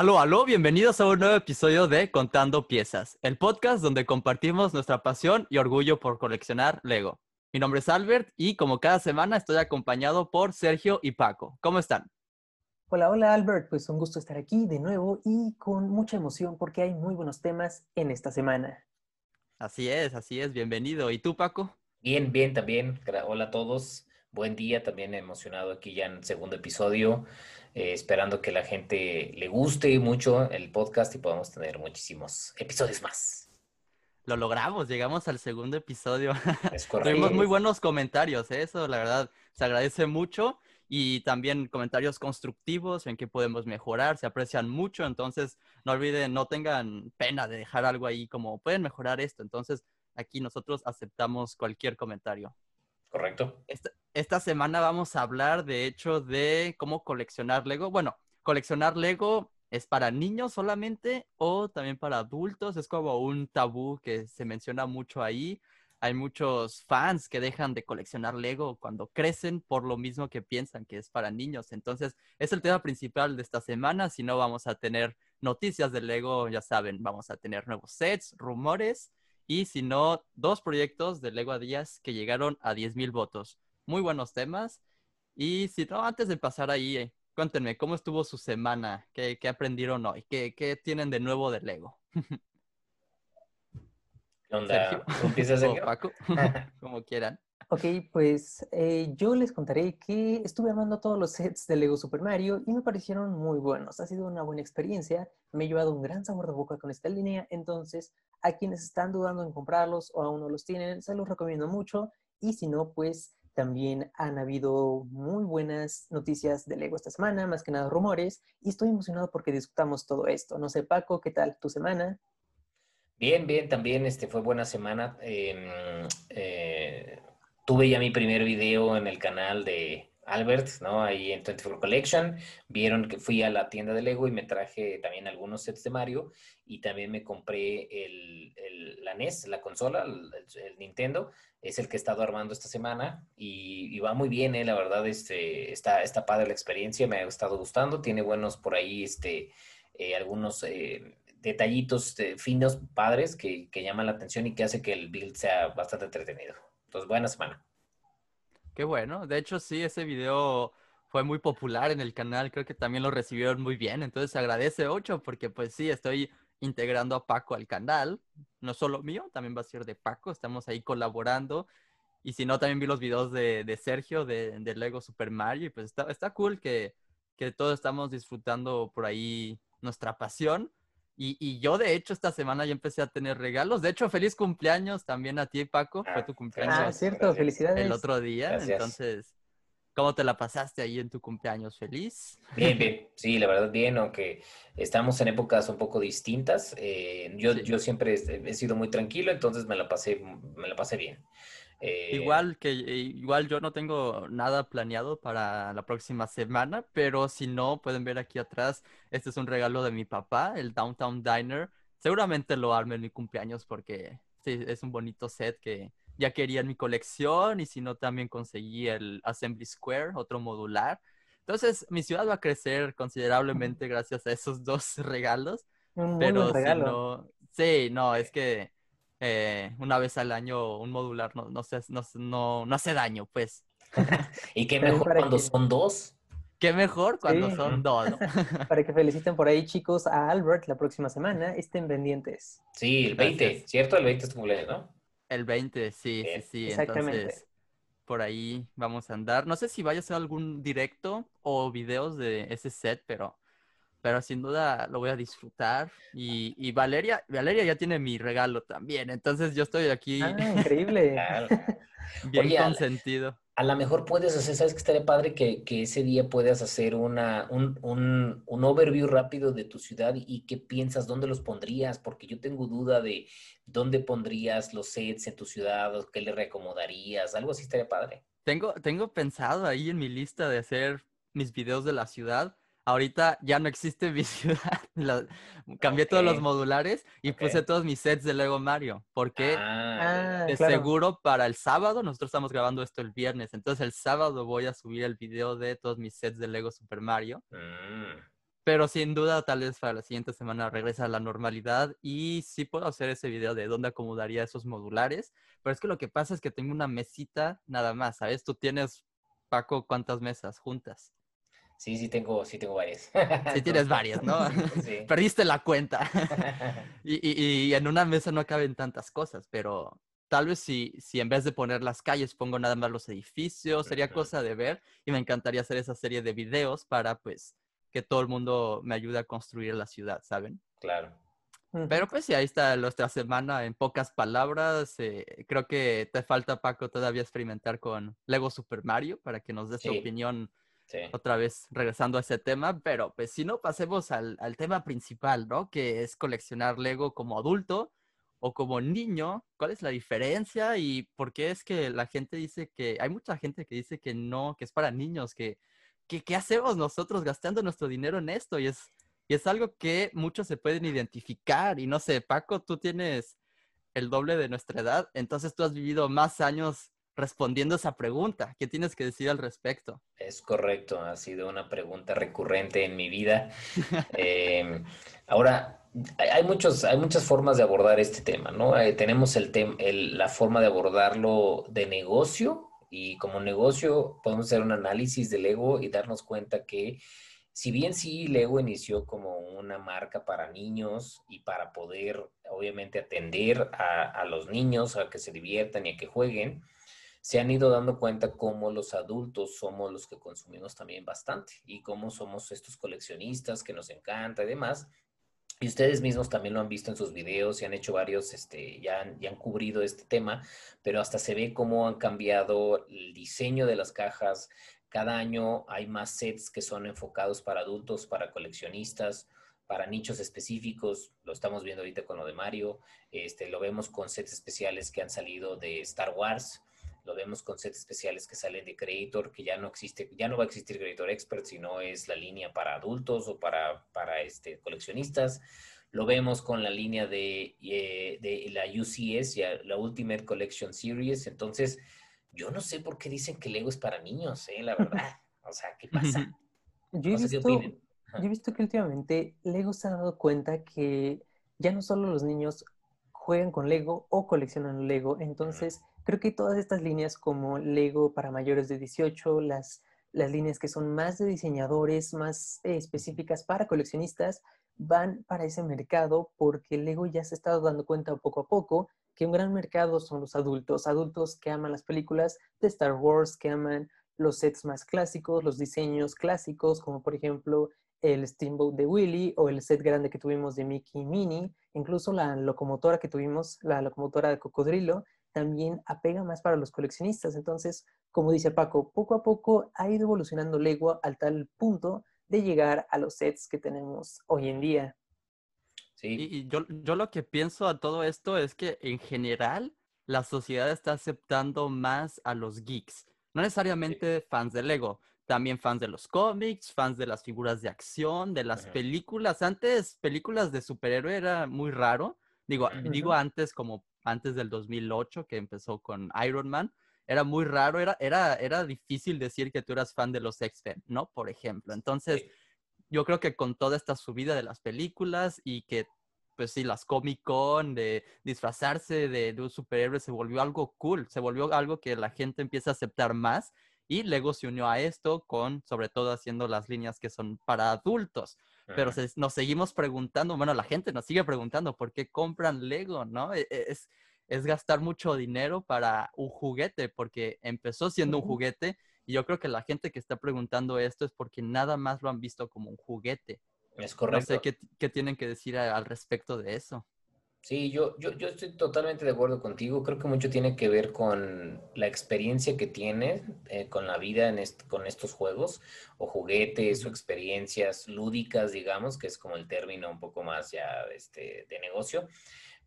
Aló, aló, bienvenidos a un nuevo episodio de Contando Piezas, el podcast donde compartimos nuestra pasión y orgullo por coleccionar Lego. Mi nombre es Albert y como cada semana estoy acompañado por Sergio y Paco. ¿Cómo están? Hola, hola Albert, pues un gusto estar aquí de nuevo y con mucha emoción porque hay muy buenos temas en esta semana. Así es, así es, bienvenido. ¿Y tú, Paco? Bien, bien, también. Hola a todos. Buen día, también emocionado aquí ya en el segundo episodio, eh, esperando que la gente le guste mucho el podcast y podamos tener muchísimos episodios más. Lo logramos, llegamos al segundo episodio. Es correcto. Tuvimos muy buenos comentarios, ¿eh? eso la verdad se agradece mucho y también comentarios constructivos en que podemos mejorar, se aprecian mucho, entonces no olviden, no tengan pena de dejar algo ahí como pueden mejorar esto, entonces aquí nosotros aceptamos cualquier comentario. Correcto. Esta, esta, semana vamos a hablar, de hecho, de cómo coleccionar Lego. Bueno, coleccionar Lego es para niños solamente o también para adultos. Es como un tabú que se menciona mucho ahí. Hay muchos fans que dejan de coleccionar Lego cuando crecen por lo mismo que piensan que es para niños. Entonces, es el tema principal de esta semana. Si no, vamos a tener noticias de Lego, ya saben, vamos a tener nuevos sets, rumores y si no, dos proyectos de Lego a Díaz que llegaron a 10.000 votos. Muy buenos temas. Y si no, antes de pasar ahí, eh, cuéntenme, ¿cómo estuvo su semana? ¿Qué, qué aprendieron hoy? ¿Qué, ¿Qué, tienen de nuevo de Lego? ¿Qué onda? ¿Empiezas o Paco? Como quieran. Ok, pues eh, yo les contaré que estuve armando todos los sets de Lego Super Mario y me parecieron muy buenos. Ha sido una buena experiencia. Me he llevado un gran sabor de boca con esta línea. Entonces, a quienes están dudando en comprarlos o aún no los tienen, se los recomiendo mucho. Y si no, pues también han habido muy buenas noticias de Lego esta semana, más que nada rumores. Y estoy emocionado porque discutamos todo esto. No sé, Paco, ¿qué tal tu semana? Bien, bien, también este, fue buena semana. eh, eh tuve ya mi primer video en el canal de Albert, ¿no? Ahí en 24 Collection. Vieron que fui a la tienda de Lego y me traje también algunos sets de Mario. Y también me compré el, el la NES, la consola, el, Nintendo. Es el que he estado armando esta semana. Y, va muy bien, ¿eh? La verdad, este, está, está padre la experiencia. Me ha estado gustando. Tiene buenos por ahí, este, eh, algunos... Eh, detallitos eh, finos, padres, que, que llaman la atención y que hace que el build sea bastante entretenido. Entonces, buena semana. Qué bueno. De hecho, sí, ese video fue muy popular en el canal. Creo que también lo recibieron muy bien. Entonces, agradece mucho porque, pues sí, estoy integrando a Paco al canal. No solo mío, también va a ser de Paco. Estamos ahí colaborando. Y si no, también vi los videos de, de Sergio de, de, Lego Super Mario. Y pues está, está cool que, que todos estamos disfrutando por ahí nuestra pasión. Y, y, yo, de hecho, esta semana ya empecé a tener regalos. De hecho, feliz cumpleaños también a ti, Paco. Fue tu cumpleaños. Ah, cierto, felicidades. El otro día. Gracias. Entonces, ¿cómo te la pasaste ahí en tu cumpleaños? ¿Feliz? Bien, bien. Sí, la verdad, bien, aunque estamos en épocas un poco distintas. Eh, yo, sí. yo siempre he sido muy tranquilo, entonces me la pasé, me la pasé bien. Eh, igual que igual yo no tengo nada planeado para la próxima semana, pero si no pueden ver aquí atrás, este es un regalo de mi papá, el Downtown Diner. Seguramente lo arme en mi cumpleaños porque sí, es un bonito set que ya quería en mi colección y si no también conseguí el Assembly Square, otro modular. Entonces mi ciudad va a crecer considerablemente gracias a esos dos regalos. Un pero regalo. Si no, sí, no, es que eh, una vez al año un modular no, no, se, no, no, no hace daño, pues. ¿Y qué mejor cuando que... son dos? Qué mejor cuando sí. son dos. ¿no? Para que feliciten por ahí, chicos, a Albert la próxima semana. Estén pendientes. Sí, el 20, Gracias. ¿cierto? El 20 es tu cumpleaños, ¿no? El 20, sí, Bien. sí, sí. Exactamente. Entonces, por ahí vamos a andar. No sé si vaya a ser algún directo o videos de ese set, pero pero sin duda lo voy a disfrutar. Y, y, Valeria, Valeria ya tiene mi regalo también, entonces yo estoy aquí. Ah, increíble. bien Oye, consentido. A lo mejor puedes hacer, ¿sabes que estaría padre? Que, que ese día puedas hacer una, un, un, un, overview rápido de tu ciudad y qué piensas, dónde los pondrías, porque yo tengo duda de dónde pondrías los sets en tu ciudad, o qué le reacomodarías, algo así estaría padre. Tengo, tengo pensado ahí en mi lista de hacer mis videos de la ciudad, ahorita ya no existe mi ciudad. La, cambié okay. todos los modulares y okay. puse todos mis sets de Lego Mario. Porque ah, de claro. seguro para el sábado, nosotros estamos grabando esto el viernes, entonces el sábado voy a subir el video de todos mis sets de Lego Super Mario. Mm. Pero sin duda, tal vez para la siguiente semana regresa a la normalidad y sí puedo hacer ese video de dónde acomodaría esos modulares. Pero es que lo que pasa es que tengo una mesita nada más, ¿sabes? Tú tienes, Paco, ¿cuántas mesas juntas? Sí, sí tengo, sí tengo varias. Sí tienes varias, ¿no? Sí. Perdiste la cuenta. y, y, en una mesa no caben tantas cosas, pero tal vez si, si en vez de poner las calles pongo nada más los edificios, sería cosa de ver y me encantaría hacer esa serie de videos para pues que todo el mundo me ayude a construir la ciudad, ¿saben? Claro. Pero pues sí, ahí está nuestra semana en pocas palabras. Eh, creo que te falta, Paco, todavía experimentar con Lego Super Mario para que nos des tu opinión otra vez regresando a ese tema, pero pues si no, pasemos al, tema principal, ¿no? Que es coleccionar Lego como adulto o como niño. ¿Cuál es la diferencia y por qué es que la gente dice que, hay mucha gente que dice que no, que es para niños, que, que ¿qué hacemos nosotros gastando nuestro dinero en esto? Y es, y es algo que muchos se pueden identificar. Y no sé, Paco, tú tienes el doble de nuestra edad, entonces tú has vivido más años respondiendo esa pregunta. ¿Qué tienes que decir al respecto? Es correcto, ha sido una pregunta recurrente en mi vida. Em, ahora, hay, muchos, hay muchas formas de abordar este tema, ¿no? Eh, tenemos el, el la forma de abordarlo de negocio y como negocio podemos hacer un análisis del ego y darnos cuenta que si bien sí Lego inició como una marca para niños y para poder obviamente atender a, a los niños a que se diviertan y a que jueguen, se han ido dando cuenta cómo los adultos somos los que consumimos también bastante y cómo somos estos coleccionistas que nos encanta y demás. Y ustedes mismos también lo han visto en sus videos y han hecho varios, este, ya, han, ya han cubrido este tema, pero hasta se ve cómo han cambiado el diseño de las cajas. Cada año hay más sets que son enfocados para adultos, para coleccionistas, para nichos específicos. Lo estamos viendo ahorita con lo de Mario. Este, lo vemos con sets especiales que han salido de Star Wars lo vemos con sets especiales que salen de Creator, que ya no existe, ya no va a existir Creator Expert, sino es la línea para adultos o para, para este, coleccionistas. Lo vemos con la línea de, eh, de la UCS, ya, la Ultimate Collection Series. Entonces, yo no sé por qué dicen que Lego es para niños, ¿eh? la verdad. O sea, ¿qué pasa? Yo he, visto, yo he visto que últimamente Lego se ha dado cuenta que ya no solo los niños juegan con Lego o coleccionan Lego, entonces Creo que todas estas líneas como Lego para mayores de 18, las, las líneas que son más de diseñadores, más eh, específicas para coleccionistas, van para ese mercado porque Lego ya se ha estado dando cuenta poco a poco que un gran mercado son los adultos, adultos que aman las películas de Star Wars, que aman los sets más clásicos, los diseños clásicos, como por ejemplo el Steamboat de Willy o el set grande que tuvimos de Mickey y Minnie, incluso la locomotora que tuvimos, la locomotora de Cocodrilo, también apega más para los coleccionistas. Entonces, como dice Paco, poco a poco ha ido evolucionando Lego al tal punto de llegar a los sets que tenemos hoy en día. Sí. Y, yo, yo lo que pienso a todo esto es que en general la sociedad está aceptando más a los geeks. No necesariamente fans de Lego, también fans de los cómics, fans de las figuras de acción, de las películas. Antes, películas de superhéroe era muy raro. Digo, digo antes como antes del 2008, que empezó con Iron Man, era muy raro, era, era, era difícil decir que tú eras fan de los X-Men, ¿no? Por ejemplo. Entonces, yo creo que con toda esta subida de las películas y que, pues sí, las Comic Con, de disfrazarse de, de un superhéroe, se volvió algo cool, se volvió algo que la gente empieza a aceptar más. Y Lego se unió a esto con, sobre todo, haciendo las líneas que son para adultos. Pero nos seguimos preguntando, bueno, la gente nos sigue preguntando por qué compran Lego, ¿no? E, e, es, es gastar mucho dinero para un juguete, porque empezó siendo un juguete y yo creo que la gente que está preguntando esto es porque nada más lo han visto como un juguete. Es correcto. No sé qué, qué tienen que decir al respecto de eso. Sí, yo, yo, yo, estoy totalmente de acuerdo contigo. Creo que mucho tiene que ver con la experiencia que tienes eh, con la vida en con estos juegos, o juguetes, o experiencias lúdicas, digamos, que es como el término un poco más ya este, de negocio.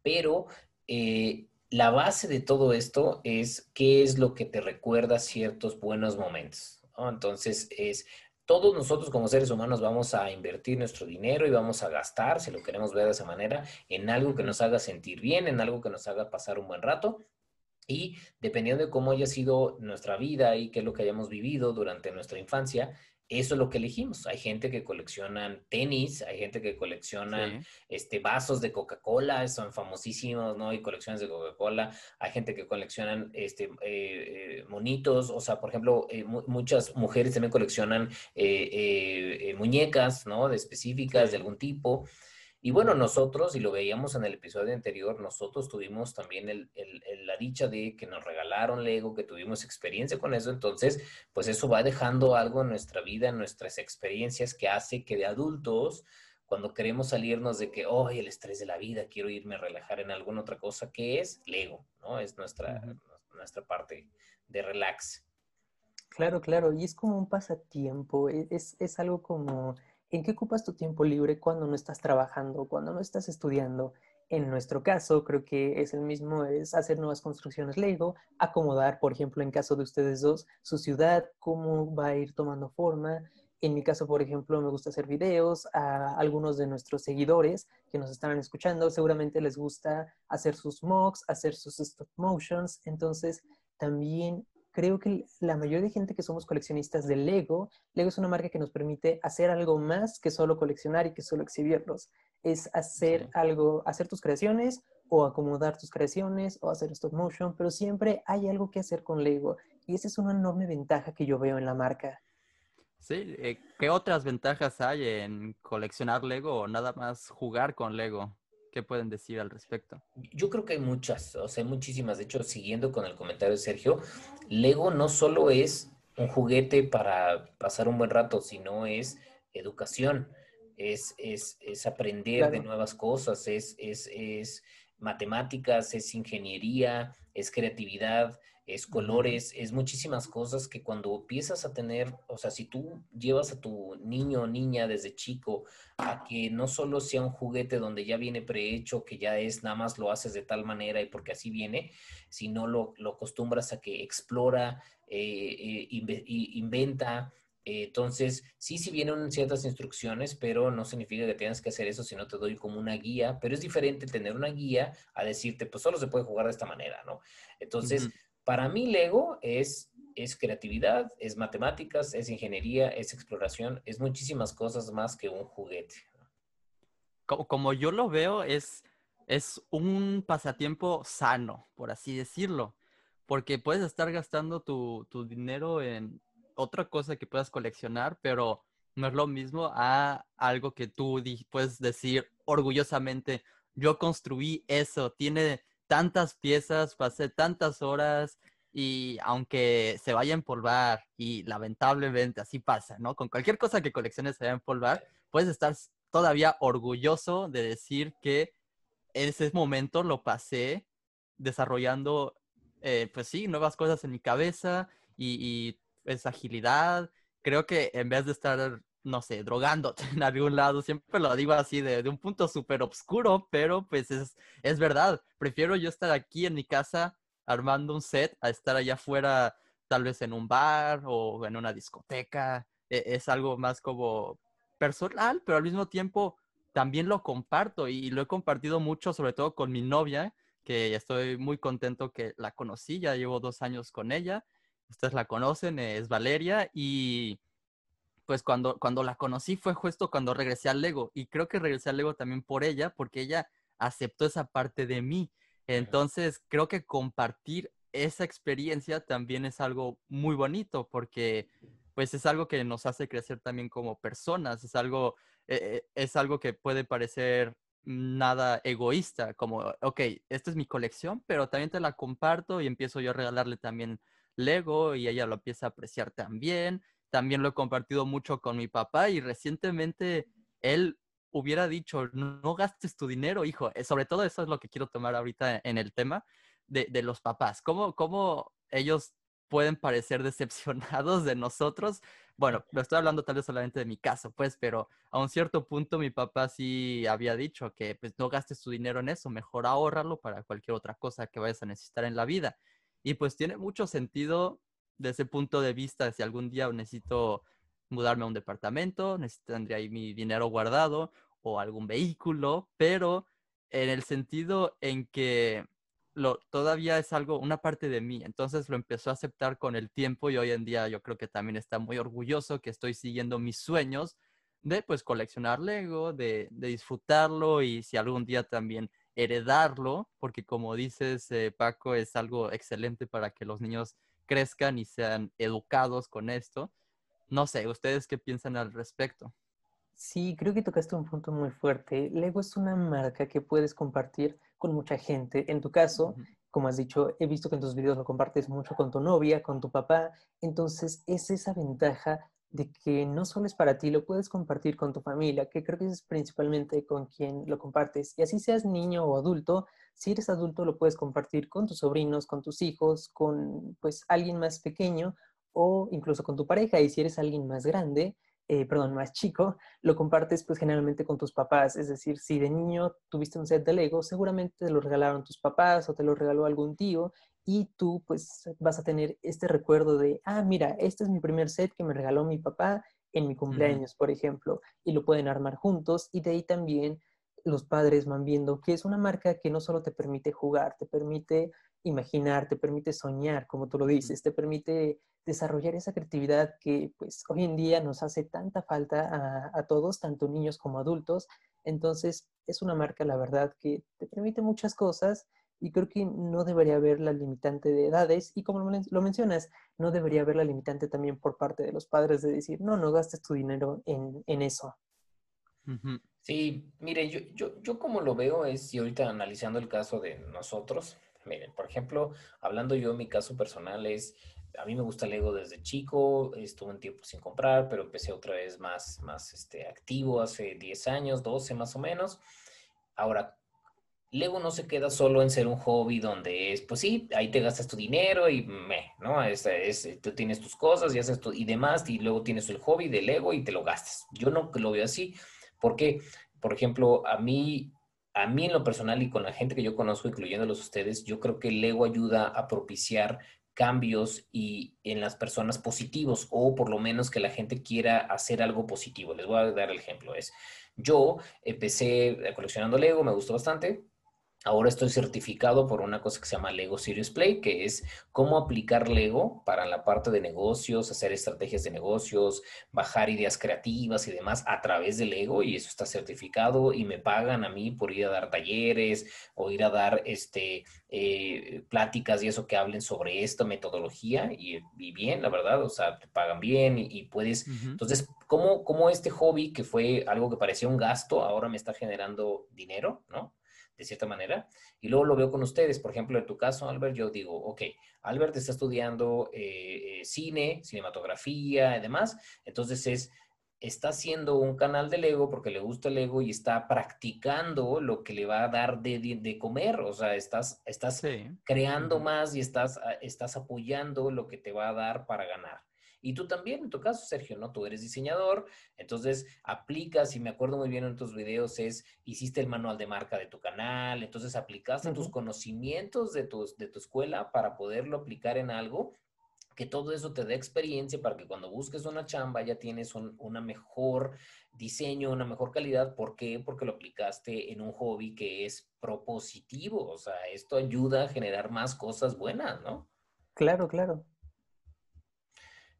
Pero eh, la base de todo esto es qué es lo que te recuerda ciertos buenos momentos. Entonces, es todos nosotros como seres humanos vamos a invertir nuestro dinero y vamos a gastar, si lo queremos ver de esa manera, en algo que nos haga sentir bien, en algo que nos haga pasar un buen rato. Y dependiendo de cómo haya sido nuestra vida y qué es lo que hayamos vivido durante nuestra infancia, eso es lo que elegimos. Hay gente que coleccionan tenis, hay gente que colecciona este, vasos de Coca-Cola, son famosísimos, ¿no? Hay colecciones de Coca-Cola, hay gente que coleccionan este, eh, eh, monitos, o sea, por ejemplo, eh, muchas mujeres también coleccionan muñecas, ¿no? De específicas, de algún tipo. Y bueno, nosotros, y lo veíamos en el episodio anterior, nosotros tuvimos también el, la dicha de que nos regalaron Lego, que tuvimos experiencia con eso, entonces, pues eso va dejando algo en nuestra vida, en nuestras experiencias, que hace que de adultos, cuando queremos salirnos de que, oh, el estrés de la vida, quiero irme a relajar en alguna otra cosa, que es Lego, ¿no? Es nuestra, nuestra parte de relax. Claro, claro, y es como un pasatiempo, e, es, es algo como ¿En qué ocupas tu tiempo libre cuando no estás trabajando, cuando no estás estudiando? En nuestro caso, creo que es el mismo, es hacer nuevas construcciones Lego, acomodar, por ejemplo, en caso de ustedes dos, su ciudad, cómo va a ir tomando forma. En mi caso, por ejemplo, me gusta hacer videos. A algunos de nuestros seguidores que nos están escuchando, seguramente les gusta hacer sus mocks, hacer sus stop motions. Entonces, también creo que la mayoría de gente que somos coleccionistas de Lego, Lego es una marca que nos permite hacer algo más que solo coleccionar y que solo exhibirlos. Es hacer algo, hacer tus creaciones o acomodar tus creaciones o hacer stop motion, pero siempre hay algo que hacer con Lego y esa es una enorme ventaja que yo veo en la marca. Sí, eh, ¿qué otras ventajas hay en coleccionar Lego o nada más jugar con Lego? ¿Qué pueden decir al respecto? Yo creo que hay muchas, o sea, hay muchísimas. De hecho, siguiendo con el comentario de Sergio, Lego no solo es un juguete para pasar un buen rato, sino es educación, es, es, es aprender de nuevas cosas, es, es, es matemáticas, es ingeniería, es creatividad, es colores, es muchísimas cosas que cuando empiezas a tener, o sea, si tú llevas a tu niño o niña desde chico a que no solo sea un juguete donde ya viene prehecho, que ya es nada más lo haces de tal manera y porque así viene, sino lo, lo acostumbras a que explora, eh, eh, inventa, eh, entonces, sí, sí vienen ciertas instrucciones, pero no significa que tengas que hacer eso si no te doy como una guía, pero es diferente tener una guía a decirte, pues solo se puede jugar de esta manera, ¿no? Entonces, para mí Lego es, creatividad, es matemáticas, es ingeniería, es exploración, es muchísimas cosas más que un juguete. Como, yo lo veo, es, un pasatiempo sano, por así decirlo, porque puedes estar gastando tu dinero en otra cosa que puedas coleccionar, pero no es lo mismo a algo que tú puedes decir orgullosamente, yo construí eso, tiene tantas piezas, pasé tantas horas y aunque se vaya a empolvar y lamentablemente así pasa, ¿no? Con cualquier cosa que colecciones se vaya a empolvar, puedes estar todavía orgulloso de decir que ese momento lo pasé desarrollando, eh, pues sí, nuevas cosas en mi cabeza y, y esa agilidad. Creo que en vez de estar no sé, drogándote en algún lado. Siempre lo digo así de, un punto súper oscuro, pero pues es, es verdad. Prefiero yo estar aquí en mi casa armando un set a estar allá afuera, tal vez en un bar o en una discoteca. E, es algo más como personal, pero al mismo tiempo también lo comparto y lo he compartido mucho, sobre todo con mi novia, que estoy muy contento que la conocí, ya llevo dos años con ella. Ustedes la conocen, es Valeria y pues cuando, cuando la conocí fue justo cuando regresé al Lego y creo que regresé al Lego también por ella, porque ella aceptó esa parte de mí. Entonces creo que compartir esa experiencia también es algo muy bonito porque pues es algo que nos hace crecer también como personas, es algo, eh, eh, es algo que puede parecer nada egoísta, como, ok, esta es mi colección, pero también te la comparto y empiezo yo a regalarle también Lego y ella lo empieza a apreciar también también lo he compartido mucho con mi papá y recientemente él hubiera dicho, no, gastes tu dinero, hijo. Eh, sobre todo eso es lo que quiero tomar ahorita en el tema de, los papás. ¿Cómo, ¿Cómo ellos pueden parecer decepcionados de nosotros? Bueno, lo estoy hablando tal vez solamente de mi caso, pues, pero a un cierto punto mi papá sí había dicho que pues no gastes tu dinero en eso, mejor ahorrarlo para cualquier otra cosa que vayas a necesitar en la vida. Y pues tiene mucho sentido de ese punto de vista, si algún día necesito mudarme a un departamento, tendría ahí mi dinero guardado o algún vehículo, pero en el sentido en que lo, todavía es algo, una parte de mí. Entonces lo empezó a aceptar con el tiempo y hoy en día yo creo que también está muy orgulloso que estoy siguiendo mis sueños de pues coleccionar Lego, de, de disfrutarlo y si algún día también heredarlo, porque como dices, eh, Paco, es algo excelente para que los niños crezcan y sean educados con esto. No sé, ¿ustedes qué piensan al respecto? Sí, creo que tocaste un punto muy fuerte. Lego es una marca que puedes compartir con mucha gente. En tu caso, como has dicho, he visto que en tus videos lo compartes mucho con tu novia, con tu papá. Entonces, es esa ventaja de que no solo es para ti, lo puedes compartir con tu familia, que creo que es principalmente con quien lo compartes. Y así seas niño o adulto, si eres adulto lo puedes compartir con tus sobrinos, con tus hijos, con pues alguien más pequeño o incluso con tu pareja. Y si eres alguien más grande, eh, perdón, más chico, lo compartes pues generalmente con tus papás. Es decir, si de niño tuviste un set de Lego, seguramente te lo regalaron tus papás o te lo regaló algún tío y tú pues vas a tener este recuerdo de, ah, mira, este es mi primer set que me regaló mi papá en mi cumpleaños, por ejemplo, y lo pueden armar juntos y de ahí también los padres van viendo que es una marca que no solo te permite jugar, te permite imaginar, te permite soñar, como tú lo dices, te permite desarrollar esa creatividad que pues hoy en día nos hace tanta falta a, a, todos, tanto niños como adultos. Entonces es una marca, la verdad, que te permite muchas cosas y creo que no debería haber la limitante de edades y como lo, mencionas, no debería haber la limitante también por parte de los padres de decir, no, no gastes tu dinero en, en eso. Sí, mire, yo, yo, yo como lo veo es, y ahorita analizando el caso de nosotros, miren, por ejemplo, hablando yo mi caso personal es, a mí me gusta Lego desde chico, estuve un tiempo sin comprar, pero empecé otra vez más, más este, activo hace 10 años, 12 más o menos. Ahora, Lego no se queda solo en ser un hobby donde es, pues sí, ahí te gastas tu dinero y me, ¿no? Es, es, tú tienes tus cosas y haces tu, y demás, y luego tienes el hobby de Lego y te lo gastas. Yo no lo veo así, porque, por ejemplo, a mí, a mí en lo personal y con la gente que yo conozco, incluyéndolos ustedes, yo creo que Lego ayuda a propiciar cambios y en las personas positivos o por lo menos que la gente quiera hacer algo positivo. Les voy a dar el ejemplo. Es, yo empecé coleccionando Lego, me gustó bastante, Ahora estoy certificado por una cosa que se llama Lego Serious Play, que es cómo aplicar Lego para la parte de negocios, hacer estrategias de negocios, bajar ideas creativas y demás a través de Lego y eso está certificado y me pagan a mí por ir a dar talleres o ir a dar este, eh, pláticas y eso que hablen sobre esta metodología y, bien, la verdad, o sea, te pagan bien y, puedes... Entonces, ¿cómo, ¿cómo este hobby que fue algo que parecía un gasto ahora me está generando dinero, ¿no? De cierta manera. Y luego lo veo con ustedes. Por ejemplo, en tu caso, Albert, yo digo, ok, Albert está estudiando eh, eh, cine, cinematografía y demás. Entonces es, está haciendo un canal de Lego porque le gusta el Lego y está practicando lo que le va a dar de, de, comer. O sea, estás, estás creando más y estás, ah, estás apoyando lo que te va a dar para ganar. Y tú también, en tu caso, Sergio, ¿no? Tú eres diseñador, entonces aplicas, y me acuerdo muy bien en tus videos, es, hiciste el manual de marca de tu canal, entonces aplicaste tus conocimientos de tu, de tu escuela para poderlo aplicar en algo que todo eso te dé experiencia para que cuando busques una chamba ya tienes un una mejor diseño, una mejor calidad. ¿Por qué? Porque lo aplicaste en un hobby que es propositivo. O sea, esto ayuda a generar más cosas buenas, ¿no? Claro, claro.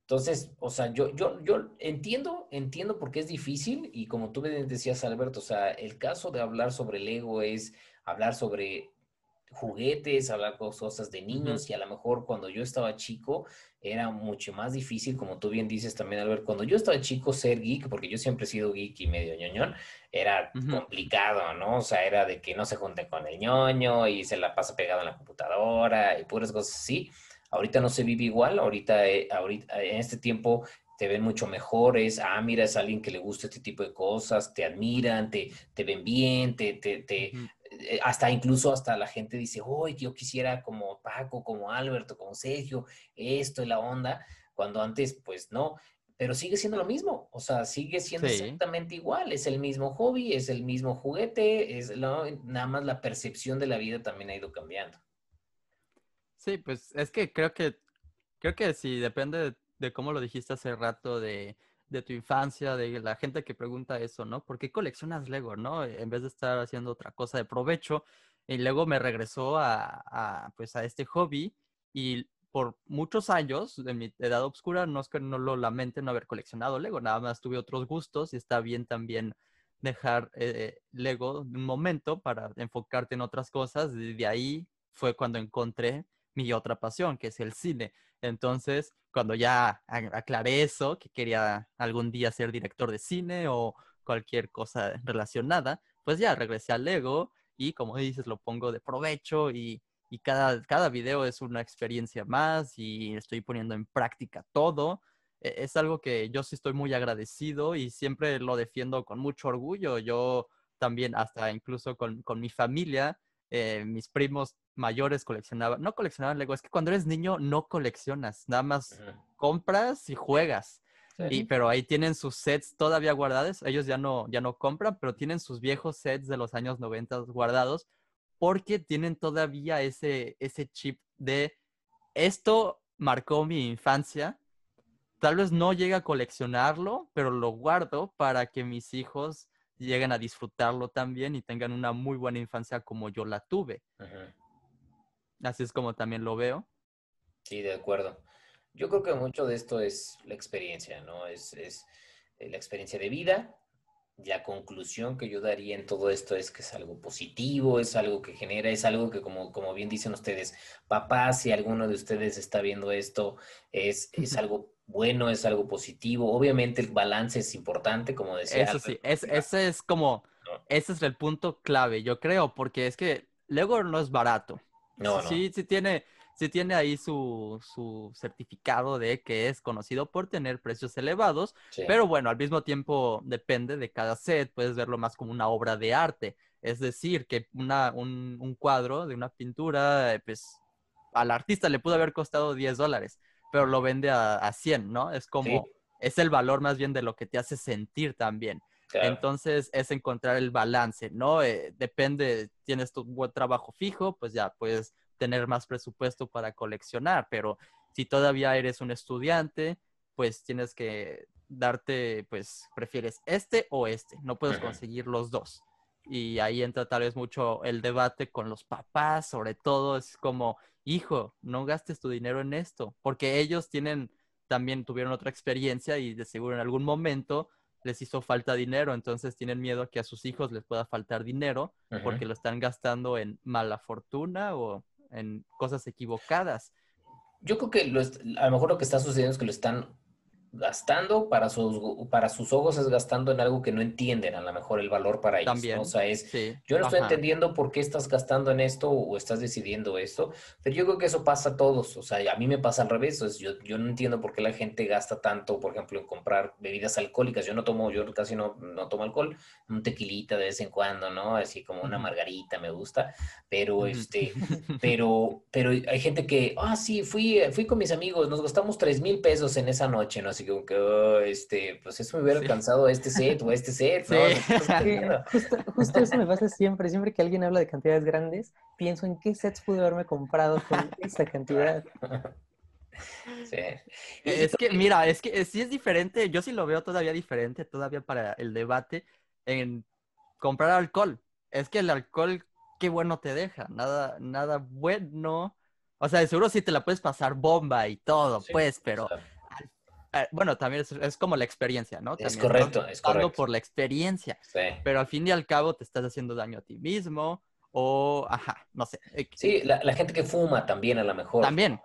Entonces, o sea, yo, yo, yo entiendo, entiendo por qué es difícil y como tú me decías, Alberto, o sea, el caso de hablar sobre el ego es hablar sobre juguetes, hablar cosas de niños y a lo mejor cuando yo estaba chico era mucho más difícil, como tú bien dices también, Alberto, cuando yo estaba chico ser geek, porque yo siempre he sido geek y medio ñoñón, era complicado, ¿no? O sea, era de que no se junte con el ñoño y se la pasa pegado en la computadora y puras cosas así. Ahorita no se vive igual, ahorita, eh, ahorita en este tiempo te ven mucho mejor, es, ah, mira, es alguien que le gusta este tipo de cosas, te admiran, te, te ven bien, te, te, te eh, hasta incluso hasta la gente dice, uy, yo quisiera como Paco, como Alberto, como Sergio, esto y la onda, cuando antes, pues no, pero sigue siendo lo mismo, o sea, sigue siendo exactamente igual, es el mismo hobby, es el mismo juguete, es nada más la percepción de la vida también ha ido cambiando. Sí, pues es que creo que creo que sí depende de, cómo lo dijiste hace rato de, de, tu infancia, de la gente que pregunta eso, ¿no? ¿Por qué coleccionas Lego, no? En vez de estar haciendo otra cosa de provecho. y luego me regresó a, a, pues a este hobby y por muchos años de mi edad oscura, no es que no lo lamente no haber coleccionado Lego, nada más tuve otros gustos y está bien también dejar eh, Lego un momento para enfocarte en otras cosas. De ahí fue cuando encontré mi otra pasión, que es el cine. Entonces, cuando ya aclaré eso, que quería algún día ser director de cine o cualquier cosa relacionada, pues ya regresé al Lego y como dices, lo pongo de provecho y, cada, cada video es una experiencia más y estoy poniendo en práctica todo. E, es algo que yo sí estoy muy agradecido y siempre lo defiendo con mucho orgullo. Yo también, hasta incluso con, con mi familia, eh, mis primos mayores coleccionaban, no coleccionaban Lego, es que cuando eres niño no coleccionas, nada más compras y juegas. Y, pero ahí tienen sus sets todavía guardados, ellos ya no, ya no compran, pero tienen sus viejos sets de los años 90 guardados porque tienen todavía ese, ese chip de esto marcó mi infancia. Tal vez no llegue a coleccionarlo, pero lo guardo para que mis hijos lleguen a disfrutarlo también y tengan una muy buena infancia como yo la tuve. Así es como también lo veo. Sí, de acuerdo. Yo creo que mucho de esto es la experiencia, ¿no? Es, es eh, la experiencia de vida. La conclusión que yo daría en todo esto es que es algo positivo, es algo que genera, es algo que como, como bien dicen ustedes, papá, si alguno de ustedes está viendo esto, es, es algo bueno, es algo positivo. Obviamente el balance es importante, como decía. Eso sí, es, ese es como, ese es el punto clave, yo creo, porque es que Lego no es barato. No, sí, sí tiene, sí tiene ahí su, su, certificado de que es conocido por tener precios elevados, pero bueno, al mismo tiempo depende de cada set, puedes verlo más como una obra de arte. Es decir, que una, un, un cuadro de una pintura, pues al artista le pudo haber costado 10 dólares pero lo vende a, a 100, ¿no? Es como, es el valor más bien de lo que te hace sentir también. Entonces es encontrar el balance, ¿no? Eh, depende, tienes tu buen trabajo fijo, pues ya puedes tener más presupuesto para coleccionar, pero si todavía eres un estudiante, pues tienes que darte, pues prefieres este o este, no puedes conseguir los dos. Y ahí entra tal vez mucho el debate con los papás, sobre todo es como, hijo, no gastes tu dinero en esto, porque ellos tienen, también tuvieron otra experiencia y de seguro en algún momento les hizo falta dinero, entonces tienen miedo que a sus hijos les pueda faltar dinero porque lo están gastando en mala fortuna o en cosas equivocadas. Yo creo que a lo mejor lo que está sucediendo es que lo están gastando para sus, para sus ojos es gastando en algo que no entienden a lo mejor el valor para ellos. También, O sea, es, yo no estoy entendiendo por qué estás gastando en esto o estás decidiendo esto, pero yo creo que eso pasa a todos. O sea, a mí me pasa al revés. yo, yo no entiendo por qué la gente gasta tanto, por ejemplo, en comprar bebidas alcohólicas. Yo no tomo, yo casi no, no tomo alcohol, un tequilita de vez en cuando, ¿no? Así como una margarita me gusta, pero este, pero, pero hay gente que, ah, sí, fui, fui con mis amigos, nos gastamos tres mil pesos en esa noche, ¿no? Así como que, oh, este, pues eso me hubiera alcanzado este set o este set, ¿no? justo, eso me pasa siempre, siempre que alguien habla de cantidades grandes, pienso en qué sets pude haberme comprado con esa cantidad. Sí. Es que, mira, es que sí es diferente, yo sí lo veo todavía diferente, todavía para el debate, en comprar alcohol. Es que el alcohol, qué bueno te deja, nada, nada bueno. O sea, de seguro sí te la puedes pasar bomba y todo, pues, pero eh, bueno, también es, como la experiencia, ¿no? es correcto, es correcto. por la experiencia. Sí. Pero al fin y al cabo te estás haciendo daño a ti mismo o, ajá, no sé. Sí, la, gente que fuma también a lo mejor. También.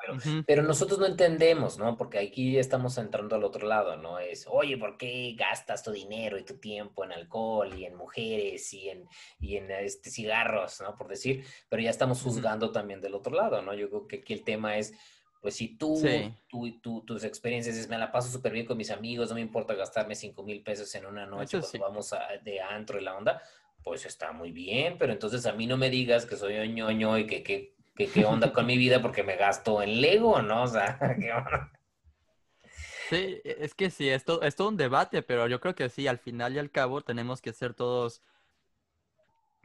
Pero, nosotros no entendemos, ¿no? Porque aquí estamos entrando al otro lado, ¿no? Es, oye, ¿por qué gastas tu dinero y tu tiempo en alcohol y en mujeres y en, y en este, cigarros, ¿no? Por decir, pero ya estamos juzgando también del otro lado, ¿no? Yo creo que aquí el tema es pues si tú, tú, tus experiencias es, me la paso súper bien con mis amigos, no me importa gastarme 5 mil pesos en una noche cuando vamos a, de antro y la onda, pues está muy bien, pero entonces a mí no me digas que soy un ñoño y que qué onda con mi vida porque me gasto en Lego, ¿no? O sea, ¿qué onda? Sí, e, es que sí, esto es todo un debate, pero yo creo que sí, al final y al cabo tenemos que ser todos,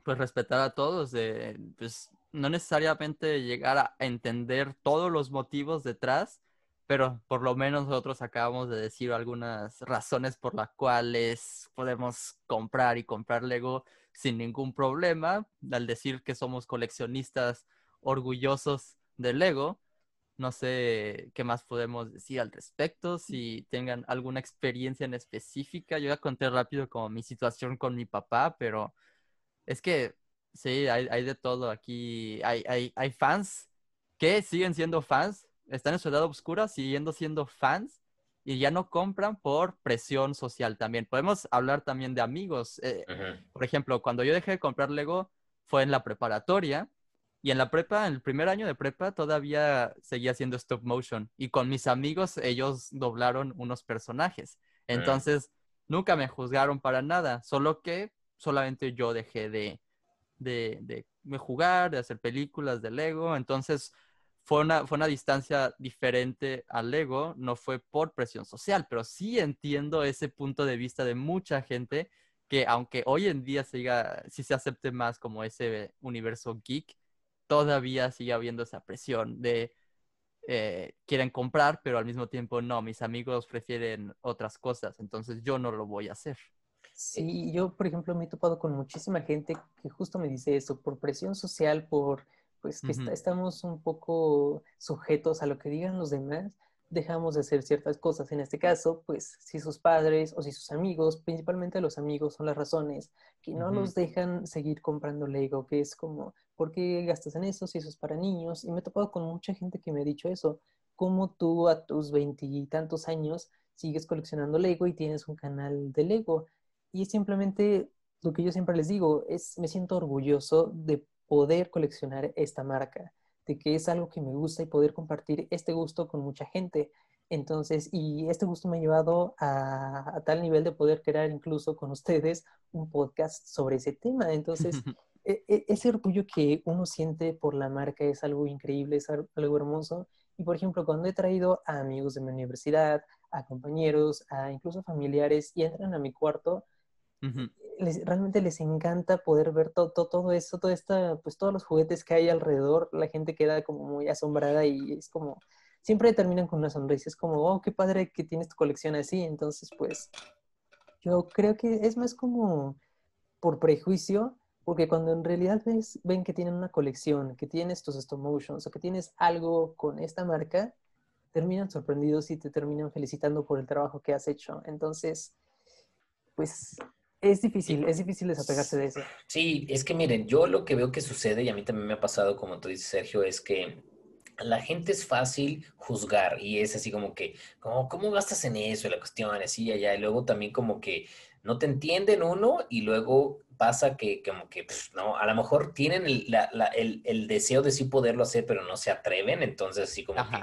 pues respetar a todos, de, pues no necesariamente llegar a entender todos los motivos detrás, pero por lo menos nosotros acabamos de decir algunas razones por las cuales podemos comprar y comprar Lego sin ningún problema al decir que somos coleccionistas orgullosos de Lego. No sé qué más podemos decir al respecto, si tengan alguna experiencia en específica. Yo ya conté rápido como mi situación con mi papá, pero es que sí, hay, hay de todo aquí. Hay, hay, hay fans que siguen siendo fans, están en su edad oscura, siguiendo siendo fans y ya no compran por presión social también. Podemos hablar también de amigos. Eh, por ejemplo, cuando yo dejé de comprar Lego fue en la preparatoria y en la prepa, en el primer año de prepa, todavía seguía haciendo stop motion. Y con mis amigos, ellos doblaron unos personajes. Entonces, nunca me juzgaron para nada. Solo que solamente yo dejé de, de, jugar, de hacer películas de Lego. Entonces, fue una, fue una distancia diferente al Lego. No fue por presión social, pero sí entiendo ese punto de vista de mucha gente que aunque hoy en día siga, si se acepte más como ese universo geek, todavía sigue habiendo esa presión de eh, quieren comprar, pero al mismo tiempo no, mis amigos prefieren otras cosas, entonces yo no lo voy a hacer. Sí, yo por ejemplo me he topado con muchísima gente que justo me dice eso, por presión social, por pues que estamos un poco sujetos a lo que digan los demás, dejamos de hacer ciertas cosas. En este caso, pues si sus padres o si sus amigos, principalmente los amigos, son las razones que no los dejan seguir comprando Lego, que es como, ¿por qué gastas en eso si eso es para niños? Y me he topado con mucha gente que me ha dicho eso. ¿Cómo tú a tus veintitantos años sigues coleccionando Lego y tienes un canal de Lego? Y simplemente lo que yo siempre les digo es, me siento orgulloso de poder coleccionar esta marca de que es algo que me gusta y poder compartir este gusto con mucha gente. Entonces, y este gusto me ha llevado a, tal nivel de poder crear incluso con ustedes un podcast sobre ese tema. Entonces, e, e, ese orgullo que uno siente por la marca es algo increíble, es algo hermoso. Y por ejemplo, cuando he traído a amigos de mi universidad, a compañeros, a incluso familiares y entran a mi cuarto, realmente les encanta poder ver todo, todo, eso, todo esta, pues todos los juguetes que hay alrededor, la gente queda como muy asombrada y es como, siempre terminan con una sonrisa, es como, oh, qué padre que tienes tu colección así, entonces pues yo creo que es más como por prejuicio, porque cuando en realidad ves, ven que tienen una colección, que tienes tus stop motions o que tienes algo con esta marca, terminan sorprendidos y te terminan felicitando por el trabajo que has hecho. Entonces, pues es difícil, es difícil desapegarse de eso. Sí, es que miren, yo lo que veo que sucede, y a mí también me ha pasado, como tú dices, Sergio, es que la gente es fácil juzgar y es así como que, como, ¿cómo gastas en eso? La cuestión, así, allá, y luego también como que no te entienden uno y luego pasa que como que, no, a lo mejor tienen el, deseo de sí poderlo hacer, pero no se atreven, entonces así como que,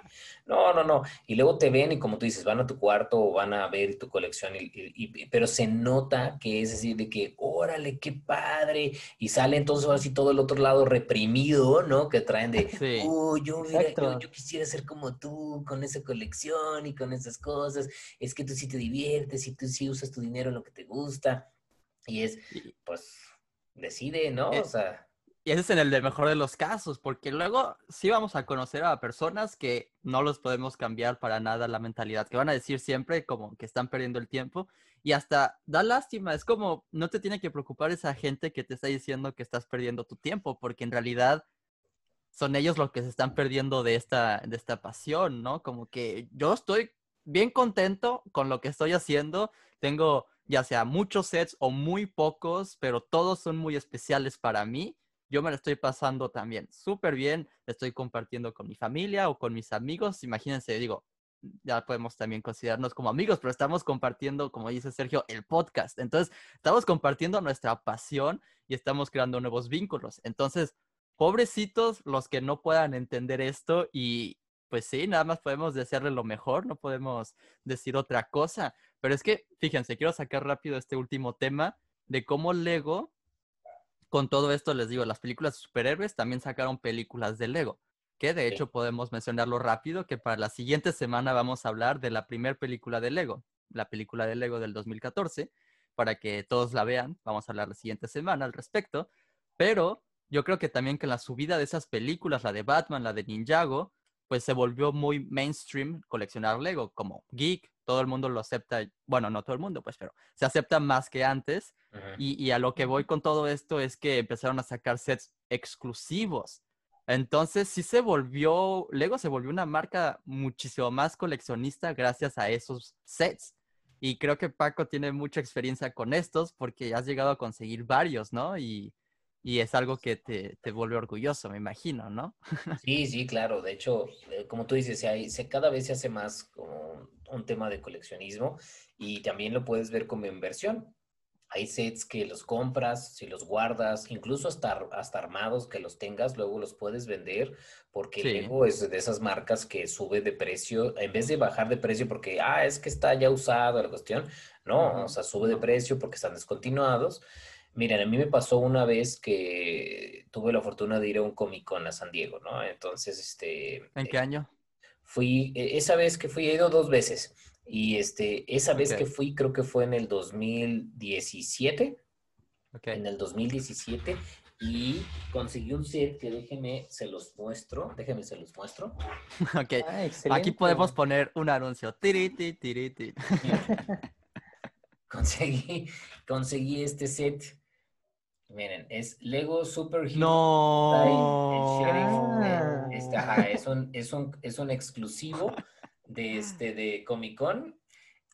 no, no, no, y luego te ven y como tú dices, van a tu cuarto o van a ver tu colección, y, pero se nota que es decir, de que, órale, qué padre, y sale entonces así todo el otro lado reprimido, ¿no? Que traen de, oh, yo, yo, yo quisiera ser como tú, con esa colección y con esas cosas, es que tú sí te diviertes y tú sí usas tu dinero en lo que te gusta. Y es, pues, decide, ¿no? Eh, o sea. Y ese es en el de mejor de los casos, porque luego sí vamos a conocer a personas que no los podemos cambiar para nada la mentalidad, que van a decir siempre como que están perdiendo el tiempo y hasta da lástima, es como no te tiene que preocupar esa gente que te está diciendo que estás perdiendo tu tiempo, porque en realidad son ellos los que se están perdiendo de esta, de esta pasión, ¿no? Como que yo estoy bien contento con lo que estoy haciendo, tengo ya sea muchos sets o muy pocos, pero todos son muy especiales para mí. Yo me lo estoy pasando también súper bien, estoy compartiendo con mi familia o con mis amigos. Imagínense, digo, ya podemos también considerarnos como amigos, pero estamos compartiendo, como dice Sergio, el podcast. Entonces, estamos compartiendo nuestra pasión y estamos creando nuevos vínculos. Entonces, pobrecitos los que no puedan entender esto y pues sí, nada más podemos desearle lo mejor, no podemos decir otra cosa. Pero es que, fíjense, quiero sacar rápido este último tema de cómo Lego, con todo esto les digo, las películas de superhéroes también sacaron películas de Lego, que de hecho podemos mencionarlo rápido, que para la siguiente semana vamos a hablar de la primera película de Lego, la película de Lego del 2014, para que todos la vean, vamos a hablar la siguiente semana al respecto, pero yo creo que también que la subida de esas películas, la de Batman, la de Ninjago, pues se volvió muy mainstream coleccionar Lego, como geek, todo el mundo lo acepta, bueno, no todo el mundo, pues, pero se acepta más que antes. y, y, a lo que voy con todo esto es que empezaron a sacar sets exclusivos. Entonces sí se volvió, Lego se volvió una marca muchísimo más coleccionista gracias a esos sets. Y creo que Paco tiene mucha experiencia con estos porque has llegado a conseguir varios, ¿no? Y, y es algo que te, te, vuelve orgulloso, me imagino, ¿no? Sí, sí, claro. De hecho, eh, como tú dices, se, se, cada vez se hace más como un tema de coleccionismo y también lo puedes ver como inversión. Hay sets que los compras, si los guardas, incluso hasta, hasta armados que los tengas, luego los puedes vender porque sí. Lego es de esas marcas que sube de precio, en vez de bajar de precio porque, ah, es que está ya usado la cuestión, no, uh -huh. o sea, sube de precio porque están descontinuados. Miren, a mí me pasó una vez que tuve la fortuna de ir a un Comic Con a San Diego, ¿no? Entonces, este... ¿En qué año? Fui, e, esa vez que fui, he ido dos veces. Y este, esa vez okay. que fui, creo que fue en el 2017. Okay. En el 2017. Y conseguí un set que déjenme, se los muestro. Déjenme, se los muestro. Ok. Ah, Aquí podemos poner un anuncio. Tiriti, tiriti. conseguí, conseguí este set. Miren, es Lego Super Hero. No. Ah. Este, ajá, es, un, es, un, es un exclusivo de, este, de Comic Con.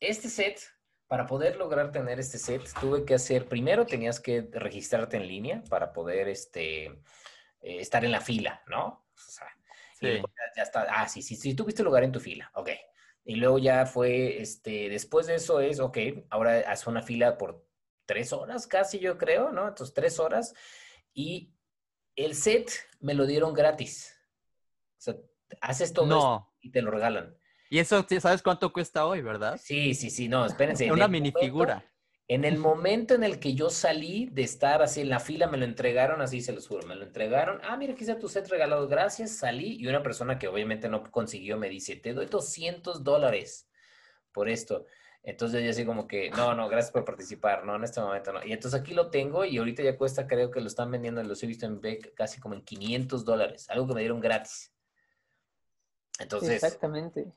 Este set, para poder lograr tener este set, tuve que hacer, primero tenías que registrarte en línea para poder este, eh, estar en la fila, ¿no? O sea, sí. ya, ya, está, ah, sí, sí, sí, tuviste lugar en tu fila, ok. Y luego ya fue, este, después de eso es, ok, ahora haz una fila por tres horas casi, yo creo, ¿no? Entonces, tres horas. Y el set me lo dieron gratis. O sea, haces todo no. y te lo regalan. Y eso, ¿sabes cuánto cuesta hoy, verdad? Sí, sí, sí, no, espérense. Una minifigura. En el momento en el que yo salí de estar así en la fila, me lo entregaron, así se los juro, me lo entregaron. Ah, mira, aquí está tu set regalado, gracias, salí. Y una persona que obviamente no consiguió me dice, te doy 200 dólares por esto. Entonces yo así como que, no, no, gracias por participar, no, en este momento no. Y entonces aquí lo tengo y ahorita ya cuesta, creo que lo están vendiendo, los he visto en Beck casi como en 500 dólares, algo que me dieron gratis. Entonces... Exactamente.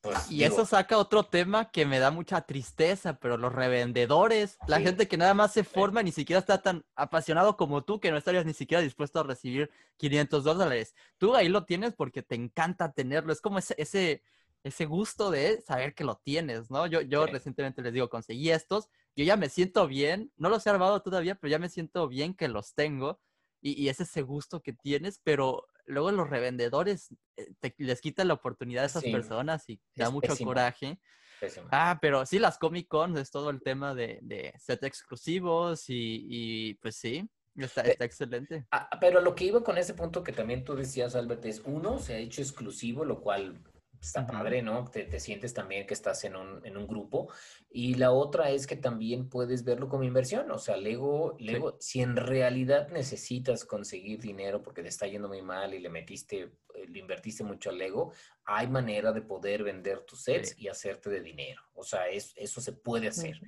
Pues, y digo, eso saca otro tema que me da mucha tristeza, pero los revendedores, la sí. gente que nada más se forma, sí. ni siquiera está tan apasionado como tú, que no estarías ni siquiera dispuesto a recibir 500 dólares. Tú ahí lo tienes porque te encanta tenerlo, es como ese, ese, ese gusto de saber que lo tienes, ¿no? Yo, yo sí. recientemente les digo, conseguí estos, yo ya me siento bien, no los he armado todavía, pero ya me siento bien que los tengo. Y, y, es ese gusto que tienes, pero luego los revendedores eh, te, les quitan la oportunidad a esas sí, personas y da mucho pésimo, coraje. Pésimo. Ah, pero sí, las Comic Con es todo el tema de, de set exclusivos y, y, pues sí, está, está excelente. Ah, pero lo que iba con ese punto que también tú decías, Albert, es uno, se ha hecho exclusivo, lo cual está padre, ¿no? Te, te, sientes también que estás en un, en un, grupo. Y la otra es que también puedes verlo como inversión. O sea, Lego, Lego sí. si en realidad necesitas conseguir dinero porque te está yendo muy mal y le metiste, le invertiste mucho a Lego, hay manera de poder vender tus sets sí. y hacerte de dinero. O sea, es, eso se puede hacer.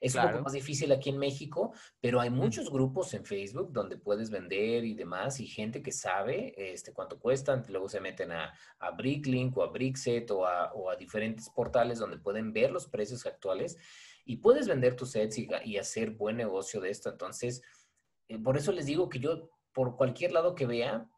Es claro. un poco más difícil aquí en México, pero hay muchos grupos en Facebook donde puedes vender y demás, y gente que sabe este, cuánto cuestan, luego se meten a, a Bricklink o a Brickset o a, o a diferentes portales donde pueden ver los precios actuales y puedes vender tus sets y, y hacer buen negocio de esto. Entonces, eh, por eso les digo que yo, por cualquier lado que vea,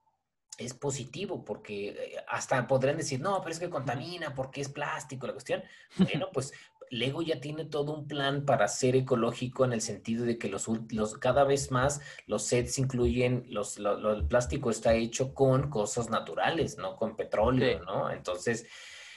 es positivo porque eh, hasta podrían decir, no, pero es que contamina porque es plástico la cuestión. Bueno, pues Lego ya tiene todo un plan para ser ecológico en el sentido de que los, los cada vez más los sets incluyen, los, lo, lo, el plástico está hecho con cosas naturales, no con petróleo, sí. ¿no? Entonces,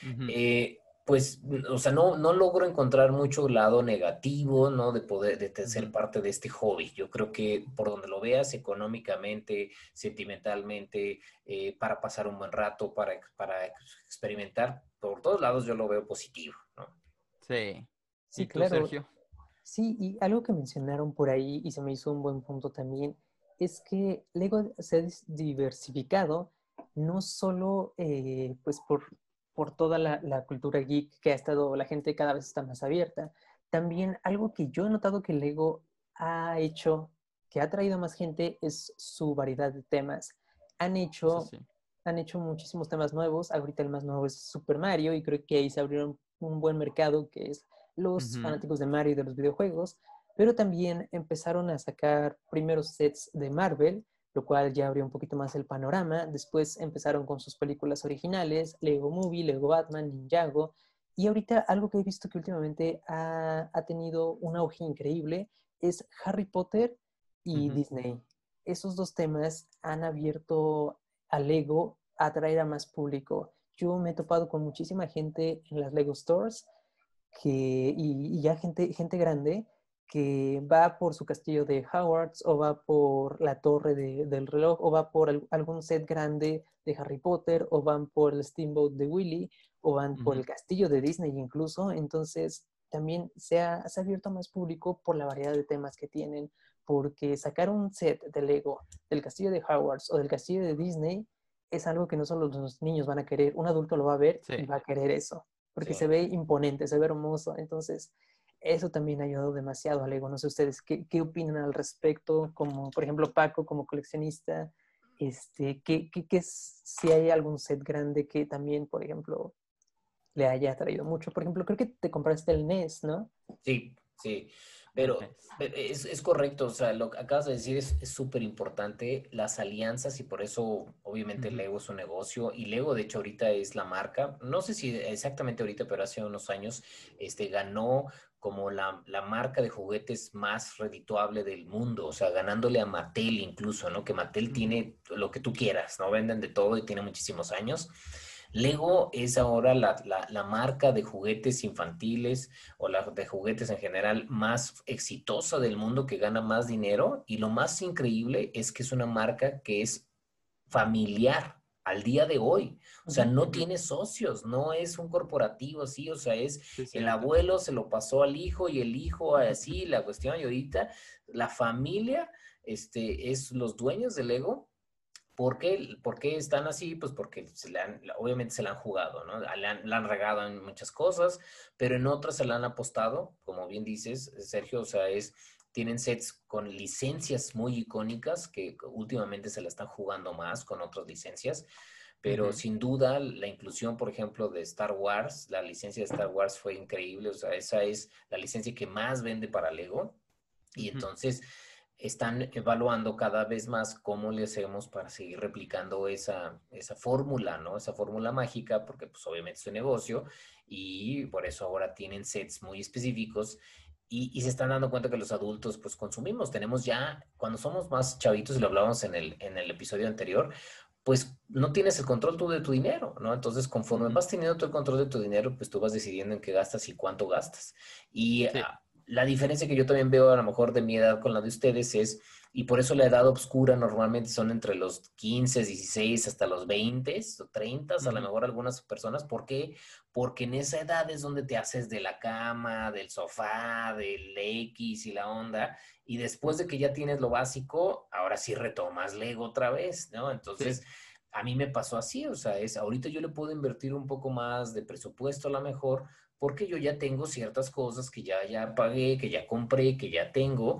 uh -huh. eh, pues, o sea, no, no logro encontrar mucho lado negativo, ¿no? De poder, de ser parte de este hobby. Yo creo que por donde lo veas, económicamente, sentimentalmente, eh, para pasar un buen rato, para, para experimentar, por todos lados yo lo veo positivo, ¿no? Sí. Sí, tú, claro. Sergio? Sí, y algo que mencionaron por ahí y se me hizo un buen punto también, es que Lego se ha diversificado no solo eh, pues por por toda la, la, cultura geek que ha estado, la gente cada vez está más abierta. También algo que yo he notado que Lego ha hecho, que ha traído más gente, es su variedad de temas. Han hecho, sí, sí. han hecho muchísimos temas nuevos. Ahorita el más nuevo es Super Mario y creo que ahí se abrieron un buen mercado que es los fanáticos de Mario y de los videojuegos, pero también empezaron a sacar primeros sets de Marvel, lo cual ya abrió un poquito más el panorama. Después empezaron con sus películas originales, Lego Movie, Lego Batman, Ninjago. Y ahorita algo que he visto que últimamente ha, tenido un auge increíble es Harry Potter y Disney. Esos dos temas han abierto a Lego a atraer a más público. Yo me he topado con muchísima gente en las Lego Stores que, y, ya gente, gente grande que va por su castillo de Hogwarts o va por la torre del reloj o va por algún set grande de Harry Potter o van por el Steamboat de Willy o van por el castillo de Disney incluso. Entonces también se ha, se ha abierto a más público por la variedad de temas que tienen, porque sacar un set de Lego del castillo de Hogwarts o del castillo de Disney es algo que no solo los niños van a querer, un adulto lo va a ver y va a querer eso, porque se ve imponente, se ve hermoso. Entonces, eso también ha ayudado demasiado a Lego. No sé ustedes qué, qué opinan al respecto, como por ejemplo Paco, como coleccionista, este, ¿qué, qué, qué si hay algún set grande que también, por ejemplo, le haya traído mucho? Por ejemplo, creo que te compraste el NES, ¿no? Sí, sí. Pero es, es, correcto, o sea, lo que acabas de decir es súper importante, las alianzas y por eso obviamente Lego es un negocio y Lego de hecho ahorita es la marca, no sé si exactamente ahorita, pero hace unos años este, ganó como la, la marca de juguetes más redituable del mundo, o sea, ganándole a Mattel incluso, ¿no? Que Mattel tiene lo que tú quieras, ¿no? Venden de todo y tiene muchísimos años. Lego es ahora la, marca de juguetes infantiles o la de juguetes en general más exitosa del mundo que gana más dinero y lo más increíble es que es una marca que es familiar al día de hoy. O sea, no tiene socios, no es un corporativo sí, o sea, es el abuelo se lo pasó al hijo y el hijo así, la cuestión y ahorita la familia este, es los dueños del Lego ¿Por qué, están así? Pues porque se obviamente se la han jugado, ¿no? La han, han, regado en muchas cosas, pero en otras se la han apostado, como bien dices, Sergio, o sea, es, tienen sets con licencias muy icónicas que últimamente se la están jugando más con otras licencias, pero sin duda la inclusión, por ejemplo, de Star Wars, la licencia de Star Wars fue increíble, o sea, esa es la licencia que más vende para Lego. Y entonces están evaluando cada vez más cómo le hacemos para seguir replicando esa, esa fórmula, ¿no? Esa fórmula mágica, porque pues obviamente es un negocio y por eso ahora tienen sets muy específicos y, se están dando cuenta que los adultos pues consumimos. Tenemos ya, cuando somos más chavitos, y lo hablábamos en el, en el episodio anterior, pues no tienes el control tú de tu dinero, ¿no? Entonces, conforme vas teniendo todo el control de tu dinero, pues tú vas decidiendo en qué gastas y cuánto gastas. Y la diferencia que yo también veo a lo mejor de mi edad con la de ustedes es, y por eso la edad oscura normalmente son entre los 15, 16 hasta los 20 o 30, a lo mejor algunas personas. ¿Por qué? Porque en esa edad es donde te haces de la cama, del sofá, del X y la onda. Y después de que ya tienes lo básico, ahora sí retomas Lego otra vez, ¿no? Entonces... A mí me pasó así, o sea, es ahorita yo le puedo invertir un poco más de presupuesto a lo mejor, porque yo ya tengo ciertas cosas que ya, ya pagué, que ya compré, que ya tengo.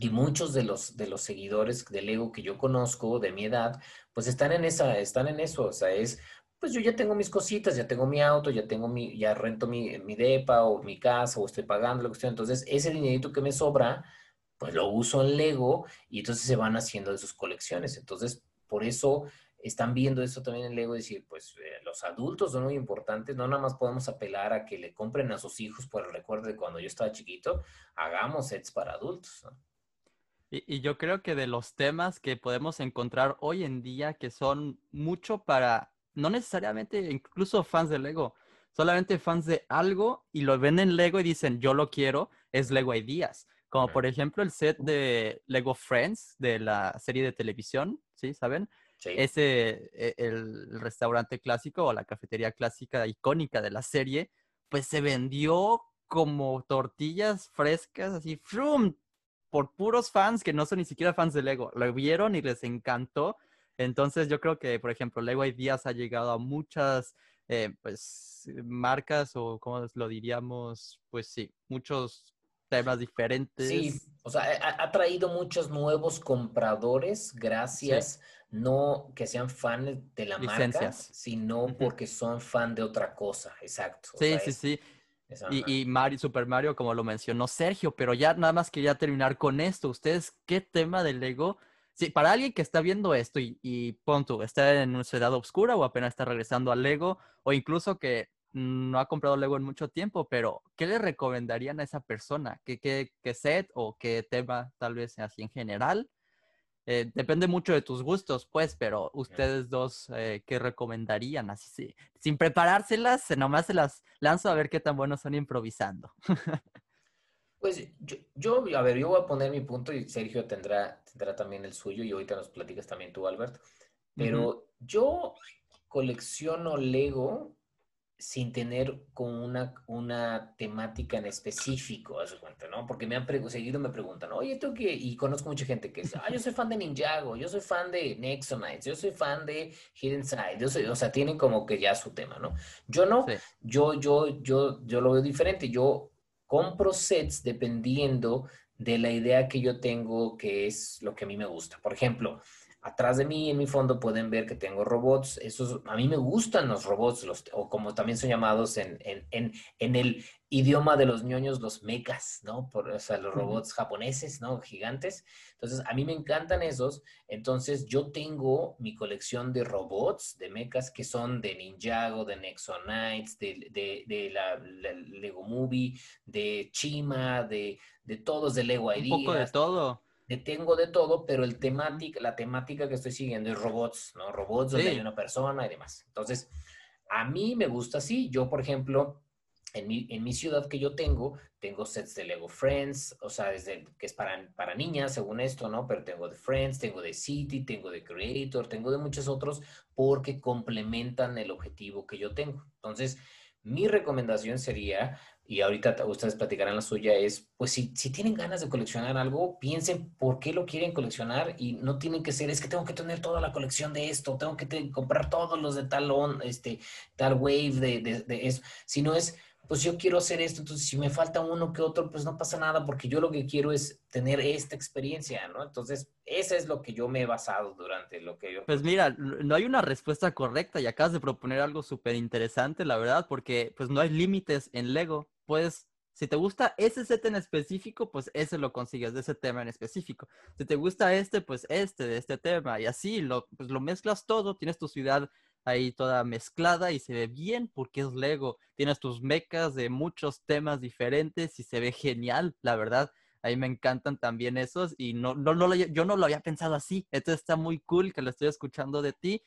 Y muchos de los, de los seguidores del ego que yo conozco, de mi edad, pues están en esa, están en eso. O sea, es, pues yo ya tengo mis cositas, ya tengo mi auto, ya tengo mi, ya rento mi, mi depa o mi casa o estoy pagando lo que estoy. Entonces, ese dinerito que me sobra, pues lo uso en Lego y entonces se van haciendo de sus colecciones. Entonces, por eso están viendo eso también en Lego, decir, pues eh, los adultos son muy importantes, no nada más podemos apelar a que le compren a sus hijos por el recuerdo de cuando yo estaba chiquito, hagamos sets para adultos. Y, yo creo que de los temas que podemos encontrar hoy en día que son mucho para, no necesariamente incluso fans de Lego, solamente fans de algo y lo ven en Lego y dicen, yo lo quiero, es Lego Ideas. Como por ejemplo el set de Lego Friends de la serie de televisión, ¿sí? ¿Saben? ese, e, el restaurante clásico o la cafetería clásica icónica de la serie, pues se vendió como tortillas frescas, así, ¡frum! Por puros fans que no son ni siquiera fans de Lego. Lo vieron y les encantó. Entonces yo creo que, por ejemplo, Lego Ideas ha llegado a muchas, eh, pues, marcas o, como lo diríamos? Pues sí, muchos temas diferentes. Sí, o sea, ha, traído muchos nuevos compradores gracias no que sean fans de la marca, Licencias. sino Ujú. porque son fan de otra cosa, exacto. O Sí, sea, sí, es- sí. Y, y Mario, Super Mario, como lo mencionó Sergio, pero ya nada más quería terminar con esto. ¿Ustedes qué tema de Lego? Sí, para alguien que está viendo esto y, y pon tú, está en su edad oscura o apenas está regresando al Lego, o incluso que no ha comprado Lego en mucho tiempo, pero ¿qué le recomendarían a esa persona? ¿Qué, qué, qué set o qué tema tal vez así en general? Eh, depende mucho de tus gustos, pues, pero ustedes dos, eh, ¿qué recomendarían? Así, sí, sin preparárselas, eh, nomás se las lanzo a ver qué tan buenos son improvisando. Pues yo, yo, a ver, yo voy a poner mi punto y Sergio tendrá, tendrá también el suyo y ahorita nos platicas también tú, Albert. Pero yo colecciono Lego sin tener como una, una temática en específico, haz de cuenta, ¿no? Porque me han seguido me preguntan, oye, ¿tú qué? Y conozco mucha gente que dice, ah, yo soy fan de Ninjago, yo soy fan de Nexonites, yo soy fan de Hidden Side, yo soy, o sea, tienen como que ya su tema, ¿no? Yo no, Sí. yo, yo, yo, yo lo veo diferente. Yo compro sets dependiendo de la idea que yo tengo, que es lo que a mí me gusta. Por ejemplo, atrás de mí en mi fondo pueden ver que tengo robots. Esos, a mí me gustan los robots, los, o como también son llamados en, en, en, en el idioma de los ñoños, los mechas, ¿no? Por, o sea, los robots japoneses, ¿no? Gigantes. Entonces, a mí me encantan esos. Entonces, yo tengo mi colección de robots, de mechas, que son de Ninjago, de Nexonites, de, de, de la, la Lego Movie, de Chima, de, de todos, de Lego Un poco de todo. De tengo de todo, pero el temática, la temática que estoy siguiendo es robots, ¿no? Robots donde Sí. hay una persona y demás. Entonces, a mí me gusta así. Yo, por ejemplo, en mi, en mi ciudad que yo tengo, tengo sets de Lego Friends, o sea, desde, que es para, para niñas, según esto, ¿no? Pero tengo de Friends, tengo de City, tengo de Creator, tengo de muchos otros, porque complementan el objetivo que yo tengo. Entonces, mi recomendación sería, y ahorita ta- ustedes platicarán la suya, es, pues si, si tienen ganas de coleccionar algo, piensen por qué lo quieren coleccionar y no tienen que ser, es que tengo que tener toda la colección de esto, tengo que comprar todos los de tal, on, este, tal wave de, de, de eso, sino es, pues yo quiero hacer esto, entonces si me falta uno que otro, pues no pasa nada, porque yo lo que quiero es tener esta experiencia, ¿no? Entonces, eso es lo que yo me he basado durante lo que yo... Pues mira, no hay una respuesta correcta y acabas de proponer algo súper interesante, la verdad, porque pues no hay límites en Lego. Puedes, si te gusta ese set en específico, pues ese lo consigues de ese tema en específico. Si te gusta este, pues este de este tema y así lo, pues lo mezclas todo, tienes tu ciudad ahí toda mezclada y se ve bien porque es Lego. Tienes tus mechas de muchos temas diferentes y se ve genial, la verdad. A mí me encantan también esos y no, no, no yo no lo había pensado así. Esto está muy cool que lo estoy escuchando de ti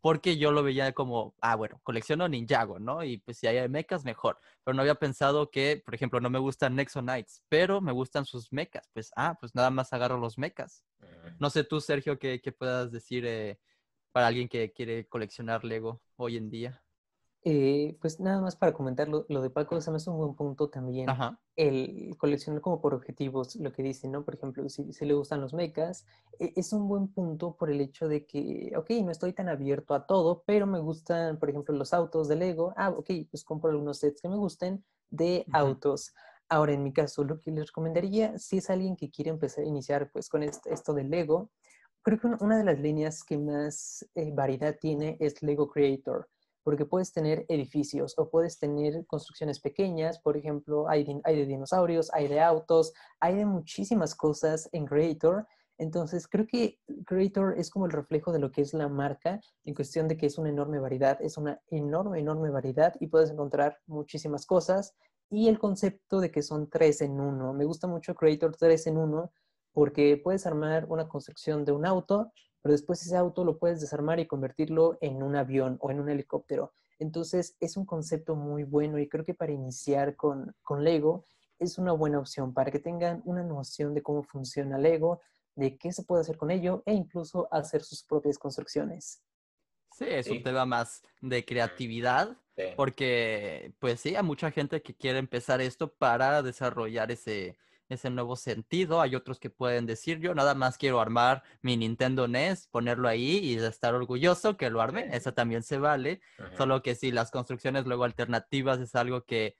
porque yo lo veía como, ah, bueno, colecciono Ninjago, ¿no? Y pues si hay mechas, mejor. Pero no había pensado que, por ejemplo, no me gustan Nexonites, pero me gustan sus mechas. Pues, ah, pues nada más agarro los mechas. Ujú. No sé tú, Sergio, qué, qué puedas decir eh, para alguien que quiere coleccionar Lego hoy en día. Eh, pues nada más para comentar lo, lo de Paco, se me hace un buen punto también. Ajá. el coleccionar como por objetivos, lo que dicen, ¿no? Por ejemplo, si, si le gustan los mechas, e- es un buen punto por el hecho de que, ok, no estoy tan abierto a todo, pero me gustan, por ejemplo, los autos de Lego. Ah, ok, pues compro algunos sets que me gusten de autos. Ahora, en mi caso, lo que les recomendaría, si es alguien que quiere empezar a iniciar pues con est- esto del Lego, creo que una, una de las líneas que más eh, variedad tiene es Lego Creator porque puedes tener edificios o puedes tener construcciones pequeñas, por ejemplo, hay de, dinosaurios, hay de autos, hay de muchísimas cosas en Creator. Entonces, creo que Creator es como el reflejo de lo que es la marca en cuestión de que es una enorme variedad, es una enorme, enorme variedad y puedes encontrar muchísimas cosas. Y el concepto de que son tres en uno. Me gusta mucho Creator 3 en uno porque puedes armar una construcción de un auto, pero después ese auto lo puedes desarmar y convertirlo en un avión o en un helicóptero. Entonces es un concepto muy bueno y creo que para iniciar con, con Lego es una buena opción para que tengan una noción de cómo funciona Lego, de qué se puede hacer con ello e incluso hacer sus propias construcciones. Sí, es Sí. un tema más de creatividad, Sí. porque pues sí, hay mucha gente que quiere empezar esto para desarrollar ese, ese nuevo sentido. Hay otros que pueden decir, yo nada más quiero armar mi Nintendo NES, ponerlo ahí y estar orgulloso que lo arme. Eso también se vale. Solo que sí, las construcciones luego alternativas es algo que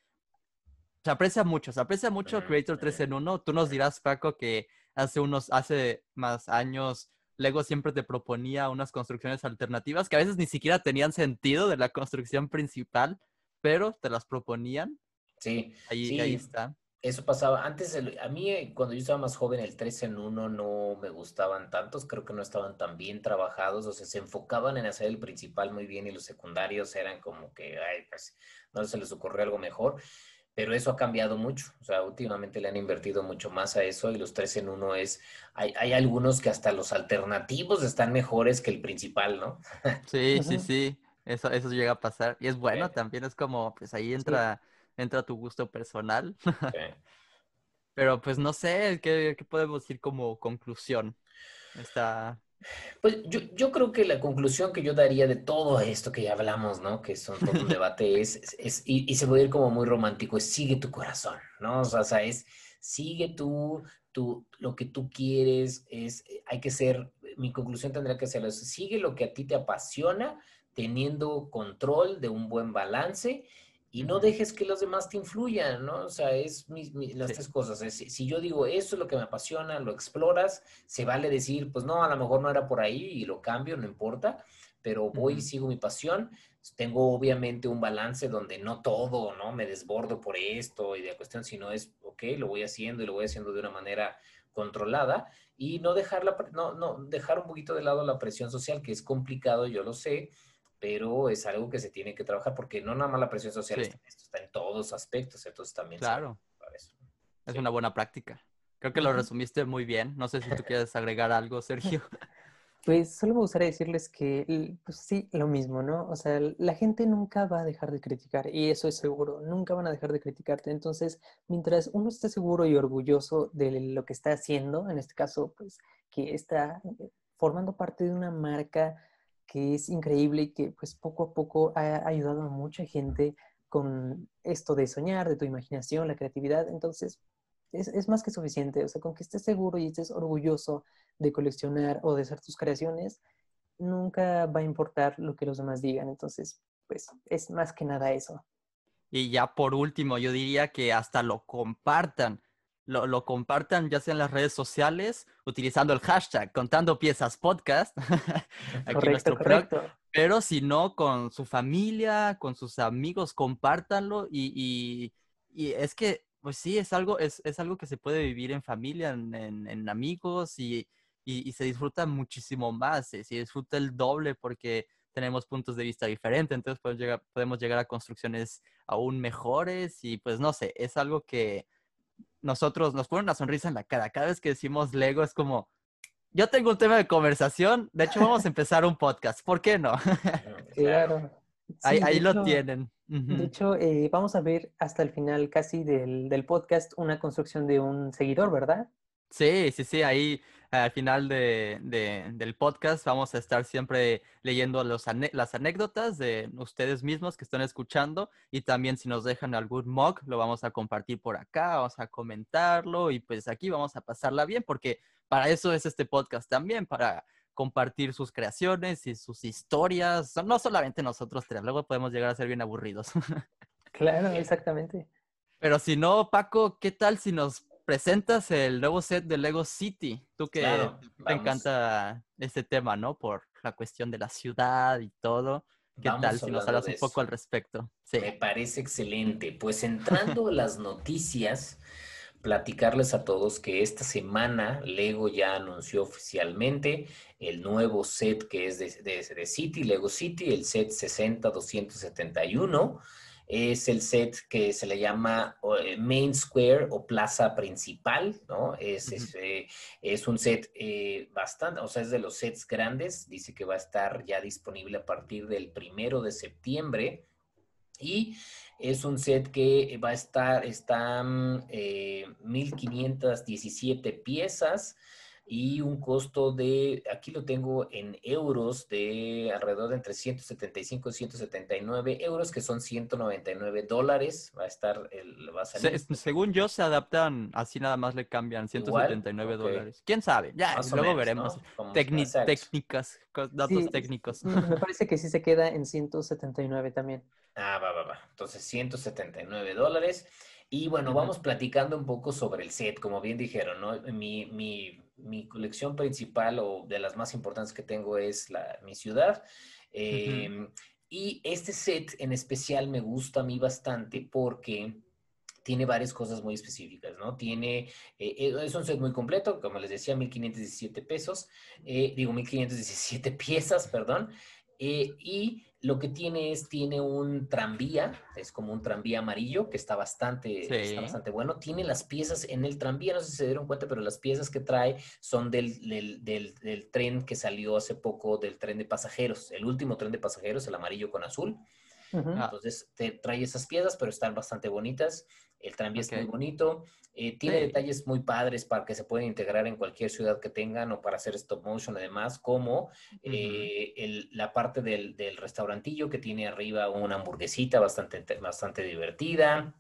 se aprecia mucho. Se aprecia mucho Ujú, Creator 3 ujú. en 1. Tú nos dirás, Paco, que hace unos, hace más años Lego siempre te proponía unas construcciones alternativas que a veces ni siquiera tenían sentido de la construcción principal, pero te las proponían. Sí, ahí, sí, ahí está. Eso pasaba. Antes, a mí, eh, cuando yo estaba más joven, el 3 en 1 no me gustaban tantos. Creo que no estaban tan bien trabajados. O sea, se enfocaban en hacer el principal muy bien y los secundarios eran como que, ay, pues, no se les ocurrió algo mejor. Pero eso ha cambiado mucho. O sea, últimamente le han invertido mucho más a eso y los 3 en 1 es, hay, hay algunos que hasta los alternativos están mejores que el principal, ¿no? Sí, sí, sí. Eso, eso llega a pasar. Y es bueno también, es como, pues ahí entra entra tu gusto personal. Pero pues no sé, ¿qué, podemos decir como conclusión? Está... Pues yo, yo, creo que la conclusión que yo daría de todo esto que ya hablamos, ¿no? Que son todo un debate es, es, y, se puede ir como muy romántico, es sigue tu corazón, ¿no? O sea, es sigue tú, tú, lo que tú quieres, es, hay que ser, mi conclusión tendría que ser, sigue lo que a ti te apasiona, teniendo control de un buen balance y no dejes que los demás te influyan, ¿no? O sea, es las tres cosas. si yo digo, esto es lo que me apasiona, lo exploras, se vale decir, pues no, a lo mejor no era por ahí y lo cambio, no importa, pero voy y sigo mi pasión. Tengo obviamente un balance donde no todo, ¿no? Me desbordo por esto y de cuestión, sino es, ok, lo voy haciendo y lo voy haciendo de una manera controlada y no dejar, la, no, no, dejar un poquito de lado la presión social, que es complicado, yo lo sé, pero es algo que se tiene que trabajar porque no nada más la presión social está, está, en todos aspectos, entonces también. Claro. Es una buena práctica. Creo que lo resumiste muy bien. No sé si tú quieres agregar algo, Sergio. Pues solo me gustaría decirles que, pues sí, lo mismo, ¿no? O sea, la gente nunca va a dejar de criticar y eso es seguro, nunca van a dejar de criticarte. Entonces, mientras uno esté seguro y orgulloso de lo que está haciendo, en este caso, pues que está eh, formando parte de una marca que es increíble y que pues poco a poco ha ayudado a mucha gente con esto de soñar, de tu imaginación, la creatividad. Entonces, es, más que suficiente. O sea, con que estés seguro y estés orgulloso de coleccionar o de hacer tus creaciones, nunca va a importar lo que los demás digan. Entonces, pues es más que nada eso. Y ya por último, yo diría que hasta lo compartan lo, compartan ya sea en las redes sociales, utilizando el hashtag contando piezas podcast, aquí nuestro correcto. pero si no, con su familia, con sus amigos, compártanlo y, y, es que, pues sí, es algo, es, es, algo que se puede vivir en familia, en, en, amigos y, y, se disfruta muchísimo más, se, disfruta el doble porque tenemos puntos de vista diferentes, entonces podemos llegar, podemos llegar a construcciones aún mejores y pues no sé, es algo que nosotros nos pone una sonrisa en la cara. Cada vez que decimos Lego es como, yo tengo un tema de conversación, de hecho vamos a empezar un podcast, ¿por qué no? claro. ahí, lo tienen. De hecho, eh, vamos a ver hasta el final casi del, del podcast una construcción de un seguidor, ¿verdad? Sí, sí, sí, ahí al final de, del podcast vamos a estar siempre leyendo los las anécdotas de ustedes mismos que están escuchando y también si nos dejan algún mug lo vamos a compartir por acá, vamos a comentarlo y pues aquí vamos a pasarla bien porque para eso es este podcast también, para compartir sus creaciones y sus historias, no solamente nosotros tres, luego podemos llegar a ser bien aburridos. Claro, exactamente. Pero si no, Paco, ¿qué tal si nos presentas el nuevo set de Lego City. Tú que te encanta este tema, ¿no? Por la cuestión de la ciudad y todo. ¿Qué tal si nos hablas un poco al respecto? Sí. Me parece excelente. Pues entrando a las noticias, platicarles a todos que esta semana Lego ya anunció oficialmente el nuevo set que es de, de, de City, Lego City, el set 60271 es el set que se le llama eh, Main Square o Plaza Principal, ¿no? Es, eh, es, un set eh, bastante, o sea, es de los sets grandes, dice que va a estar ya disponible a partir del primero de septiembre y es un set que va a estar, están 1517 piezas, y un costo de, aquí lo tengo en euros, de alrededor de entre 175 y 179 euros, que son 199 dólares. Va a estar, el, va a salir. según yo, se adaptan, así nada más le cambian 179 dólares. ¿Quién sabe? Ya, luego veremos. técnicas, datos técnicos. Me parece que sí se queda en 179 también. Ah, va, va, va. Entonces, 179 dólares. Y bueno, vamos platicando un poco sobre el set, como bien dijeron, ¿no? Mi, mi mi colección principal o de las más importantes que tengo es la, mi ciudad. Em, y este set en especial me gusta a mí bastante porque tiene varias cosas muy específicas, ¿no? Tiene, eh, eh, es un set muy completo, como les decía, 1517 pesos, eh, digo 1517 piezas, perdón, y lo que tiene es, tiene un tranvía, es como un tranvía amarillo que está bastante, está bastante bueno. Tiene las piezas en el tranvía, no sé si se dieron cuenta, pero las piezas que trae son del, del, del, tren que salió hace poco, del tren de pasajeros, el último tren de pasajeros, el amarillo con azul. Entonces te trae esas piezas, pero están bastante bonitas. El tranvía es muy bonito. Eh, tiene detalles muy padres para que se pueden integrar en cualquier ciudad que tengan o para hacer stop motion además, como eh, la parte del, del, restaurantillo que tiene arriba una hamburguesita bastante, bastante divertida.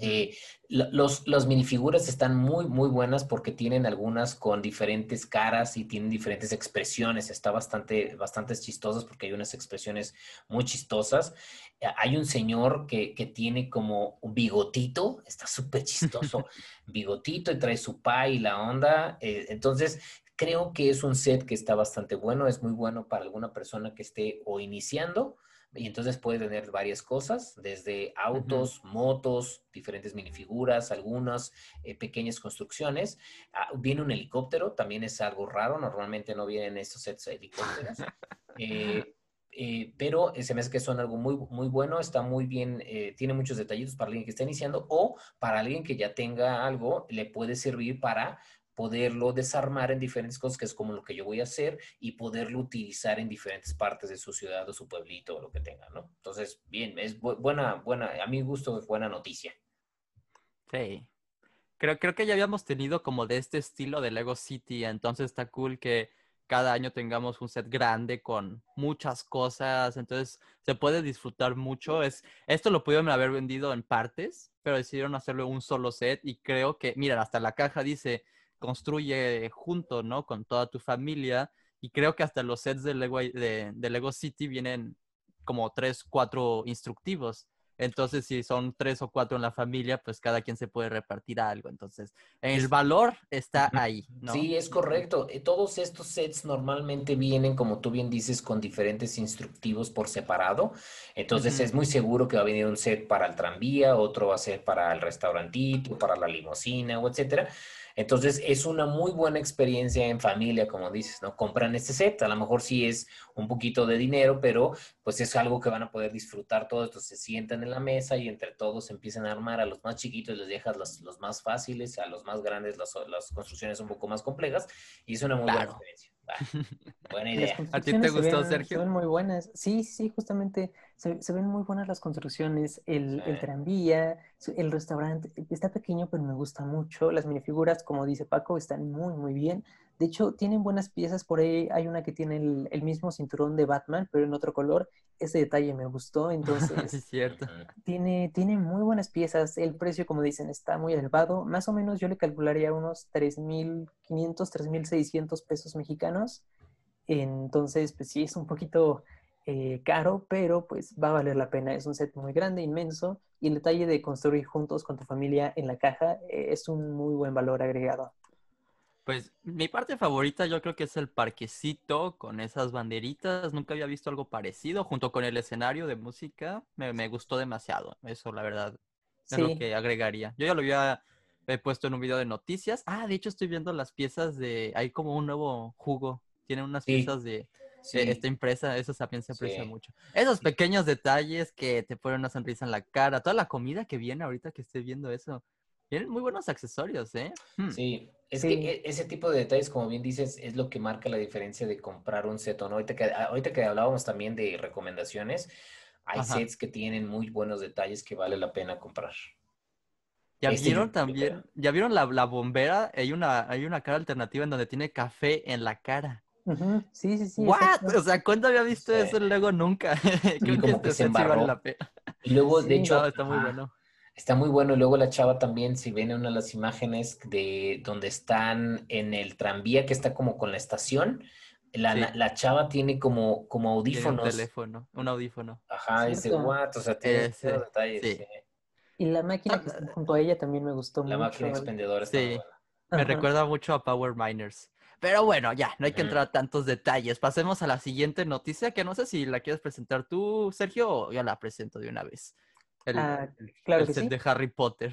Eh, los, las minifiguras están muy, muy buenas porque tienen algunas con diferentes caras y tienen diferentes expresiones. Está bastante, bastante chistosas porque hay unas expresiones muy chistosas. Eh, hay un señor que, que tiene como un bigotito, está súper chistoso, bigotito y trae su pa y la onda. Eh, entonces, creo que es un set que está bastante bueno, es muy bueno para alguna persona que esté o iniciando y entonces puede tener varias cosas, desde autos, motos, diferentes minifiguras, algunas eh, pequeñas construcciones. Ah, viene un helicóptero, también es algo raro, normalmente no vienen estos sets de helicópteros. Eh, eh, pero se me hace que son algo muy, muy bueno, está muy bien, tiene muchos detallitos para alguien que está iniciando o para alguien que ya tenga algo, le puede servir para poderlo desarmar en diferentes cosas, que es como lo que yo voy a hacer, y poderlo utilizar en diferentes partes de su ciudad o su pueblito o lo que tenga, ¿no? Entonces, bien, es buena, buena, a mi gusto es buena noticia. Sí. Creo, creo que ya habíamos tenido como de este estilo de Lego City, entonces está cool que cada año tengamos un set grande con muchas cosas, entonces se puede disfrutar mucho. Es, esto lo pudieron haber vendido en partes, pero decidieron hacerlo un solo set y creo que, mira, hasta la caja dice construye junto, ¿no? Con toda tu familia. Y creo que hasta los sets de Lego, de, Lego City vienen como tres, cuatro instructivos. Entonces, si son tres o cuatro en la familia, pues cada quien se puede repartir algo. Entonces, el valor está ahí, ¿no? Sí, es correcto. Eh, todos estos sets normalmente vienen, como tú bien dices, con diferentes instructivos por separado. Entonces, es muy seguro que va a venir un set para el tranvía, otro va a ser para el restaurantito, para la limusina, o etcétera. Entonces es una muy buena experiencia en familia, como dices, ¿no? Compran este set, a lo mejor sí es un poquito de dinero, pero pues es algo que van a poder disfrutar todos, entonces se sientan en la mesa y entre todos empiezan a armar, a los más chiquitos les dejas los, los más fáciles, a los más grandes las, las, construcciones un poco más complejas y es una muy buena experiencia. Buena idea. ¿A ti te gustó, Sergio? Se ven muy buenas. Sí, sí, justamente se, se ven muy buenas las construcciones. El, el, tranvía, el restaurante está pequeño, pero me gusta mucho. Las minifiguras, como dice Paco, están muy, muy bien. De hecho, tienen buenas piezas. Por ahí hay una que tiene el, mismo cinturón de Batman, pero en otro color. Ese detalle me gustó. Entonces, es cierto. Tiene, tiene muy buenas piezas. El precio, como dicen, está muy elevado. Más o menos yo le calcularía unos 3.500, 3.600 pesos mexicanos. Entonces, pues sí, es un poquito eh, caro, pero pues va a valer la pena. Es un set muy grande, inmenso. Y el detalle de construir juntos con tu familia en la caja eh, es un muy buen valor agregado. Pues mi parte favorita yo creo que es el parquecito con esas banderitas. Nunca había visto algo parecido junto con el escenario de música. Me, gustó demasiado. Eso, la verdad, es lo que agregaría. Yo ya lo había puesto en un video de noticias. Ah, de hecho estoy viendo las piezas de... Hay como un nuevo jugo. Tienen unas piezas de, esta empresa. Eso también se aprecia mucho. Esos pequeños detalles que te ponen una sonrisa en la cara. Toda la comida que viene ahorita que estoy viendo eso. Tienen muy buenos accesorios, ¿eh? Hmm. Sí, es que e, ese tipo de detalles, como bien dices, es lo que marca la diferencia de comprar un set o no. Ahorita que, ahorita que hablábamos también de recomendaciones, hay sets que tienen muy buenos detalles que vale la pena comprar. ¿Ya este vieron también? ¿Ya vieron la, bombera? Hay una, hay una cara alternativa en donde tiene café en la cara. Sí, sí, sí. ¿What? O sea, ¿cuándo había visto eso luego nunca? Creo que este sí vale la pena. Y luego, de hecho, está muy bueno. Está muy bueno. Y luego la chava también, si ven una de las imágenes de donde están en el tranvía que está como con la estación, la, chava tiene como, como audífonos. un teléfono, un audífono. Ajá, es de what, o sea, tiene detalles. Y la máquina que está junto a ella también me gustó mucho. La máquina expendedora está sí. Me recuerda mucho a Power Miners. Pero bueno, ya, no hay que entrar a tantos detalles. Pasemos a la siguiente noticia, que no sé si la quieres presentar tú, Sergio, o ya la presento de una vez. El, ah, claro set de Harry Potter.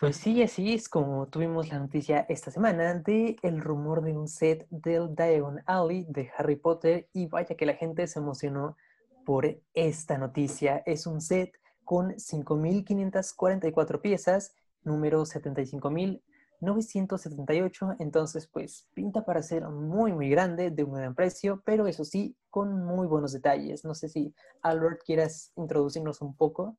Pues sí, así es como tuvimos la noticia esta semana de el rumor de un set del Diagon Alley de Harry Potter y vaya que la gente se emocionó por esta noticia. Es un set con 5.544 piezas, número 75.978, entonces pues pinta para ser muy muy grande, de un gran precio, pero eso sí, con muy buenos detalles. No sé si Albert quieras introducirnos un poco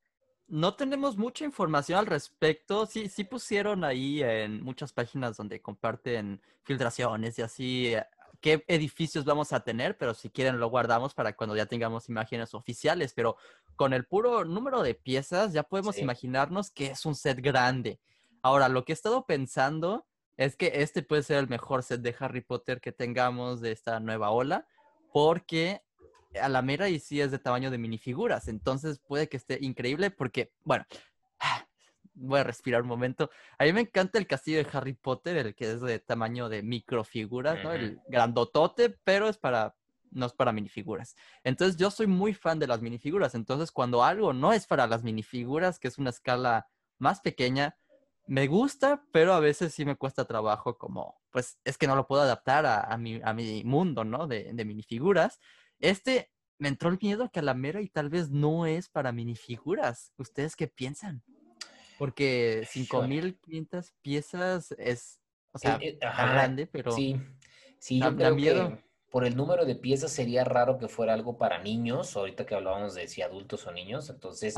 no tenemos mucha información al respecto. Sí, sí pusieron ahí en muchas páginas donde comparten filtraciones y así eh, qué edificios vamos a tener, pero si quieren lo guardamos para cuando ya tengamos imágenes oficiales. Pero con el puro número de piezas ya podemos imaginarnos que es un set grande. Ahora, lo que he estado pensando es que este puede ser el mejor set de Harry Potter que tengamos de esta nueva ola, porque a la mera y sí es de tamaño de minifiguras. Entonces puede que esté increíble porque, bueno, voy a respirar un momento. A mí me encanta el castillo de Harry Potter, el que es de tamaño de microfiguras, ¿no? El grandotote, pero es para, no es para minifiguras. Entonces yo soy muy fan de las minifiguras. Entonces cuando algo no es para las minifiguras, que es una escala más pequeña, me gusta, pero a veces sí me cuesta trabajo como, pues es que no lo puedo adaptar a, mi, a mi, mundo, ¿no? De, de minifiguras. Este me entró el miedo que a la mera y tal vez no es para minifiguras. ¿Ustedes qué piensan? Porque 5500 piezas es, o sea, eh, eh, grande, pero. Sí, sí, yo creo miedo. que por el número de piezas sería raro que fuera algo para niños, ahorita que hablábamos de si adultos o niños. Entonces,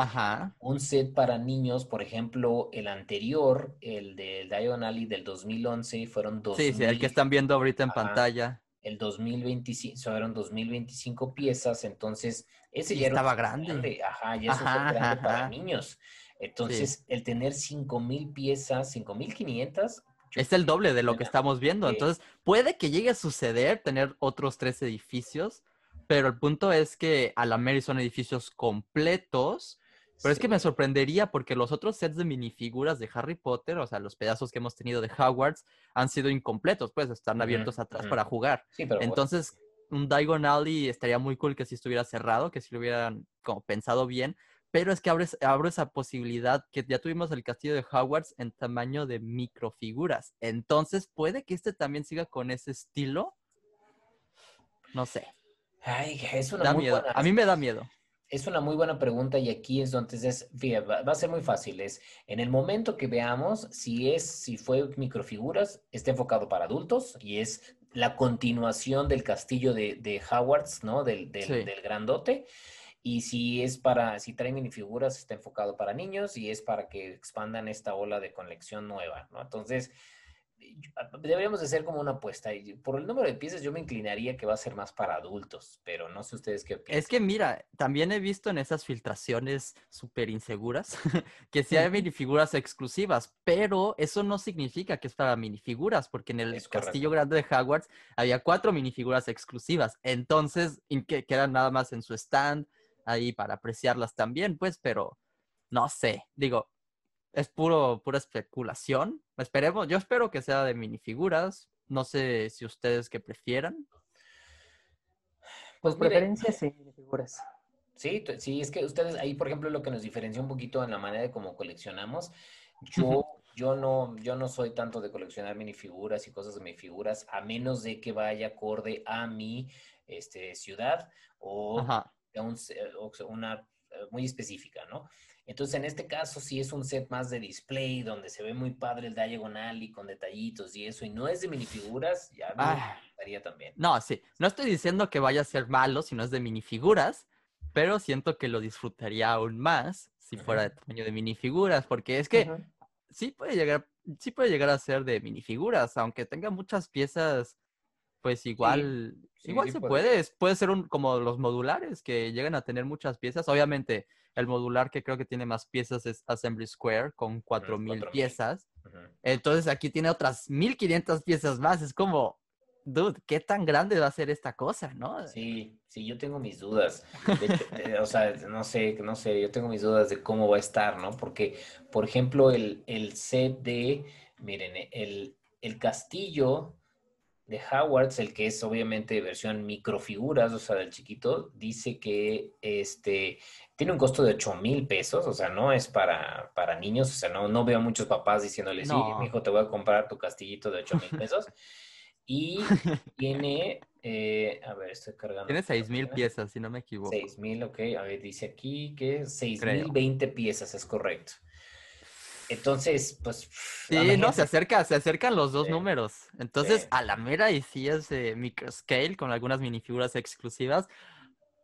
un set para niños, por ejemplo, el anterior, el del Diagon Alley del 2011, fueron dos. Sí, sí, el que están viendo ahorita en pantalla el 2025, fueron 2025 piezas, entonces ese ya estaba grande. Ajá, ya es grande para niños. Entonces, el tener 5000 piezas, 5500 es el doble de lo que estamos viendo. Entonces, puede que llegue a suceder tener otros tres edificios, pero el punto es que a la Mary son edificios completos pero es que me sorprendería porque los otros sets de minifiguras de Harry Potter, o sea, los pedazos que hemos tenido de Hogwarts, han sido incompletos, pues están abiertos atrás para jugar. Entonces, un Diagon Alley estaría muy cool que si estuviera cerrado, que si lo hubieran como pensado bien. Pero es que abre, esa posibilidad que ya tuvimos el castillo de Hogwarts en tamaño de microfiguras. Entonces, puede que este también siga con ese estilo. No sé. Ay, es una muy Buena... A mí me da miedo. Es una muy buena pregunta y aquí es donde es, va, a ser muy fácil. Es en el momento que veamos si es, si fue microfiguras, está enfocado para adultos y es la continuación del castillo de, de Howards, ¿no? Del, del, del, grandote. Y si es para, si trae minifiguras, está enfocado para niños y es para que expandan esta ola de conexión nueva, ¿no? Entonces, deberíamos de ser como una apuesta. Por el número de piezas yo me inclinaría que va a ser más para adultos, pero no sé ustedes qué. Es que mira, también he visto en esas filtraciones súper inseguras que sí hay minifiguras exclusivas, pero eso no significa que es para minifiguras, porque en el Castillo Grande de Hogwarts había cuatro minifiguras exclusivas, entonces que quedan nada más en su stand ahí para apreciarlas también, pues, pero no sé, digo, es puro, pura especulación. Esperemos, yo espero que sea de minifiguras. No sé si ustedes que prefieran. Pues preferencia sí, minifiguras. Sí, sí, es que ustedes ahí, por ejemplo, lo que nos diferencia un poquito en la manera de cómo coleccionamos. Yo, yo no, yo no soy tanto de coleccionar minifiguras y cosas de minifiguras, a menos de que vaya acorde a mi este, ciudad o a una eh, muy específica, ¿no? Entonces, en este caso, sí es un set más de display, donde se ve muy padre el Diagonal y con detallitos y eso, y no es de minifiguras, ya me ah. gustaría también. No, sí, no estoy diciendo que vaya a ser malo si no es de minifiguras, pero siento que lo disfrutaría aún más si fuera de tamaño de minifiguras, porque es que sí puede llegar, sí puede llegar a ser de minifiguras, aunque tenga muchas piezas, pues igual, igual se puede. puede, ser un, como los modulares que llegan a tener muchas piezas, obviamente el modular que creo que tiene más piezas es Assembly Square con 4000 piezas. Entonces aquí tiene otras 1500 piezas más. Es como, dude, ¿qué tan grande va a ser esta cosa, no? Sí, sí, yo tengo mis dudas. Eh, o sea, no sé, no sé, yo tengo mis dudas de cómo va a estar, ¿no? Porque, por ejemplo, el, el set de, miren, el, el castillo de Howards, el que es obviamente versión microfiguras, o sea, del chiquito, dice que este tiene un costo de 8 mil pesos, o sea, no es para, para niños, o sea, no, no veo a muchos papás diciéndole, sí, mi hijo, te voy a comprar tu castillito de 8 mil pesos. Y tiene, eh, a ver, estoy cargando. Tiene 6 mil piezas, si no me equivoco. 6 mil, ok. A ver, dice aquí que 6 mil 20 piezas, es correcto. Entonces, pues. Sí, no, se acerca, se acercan los dos números. Entonces, a la mera y sí es de microscale con algunas minifiguras exclusivas.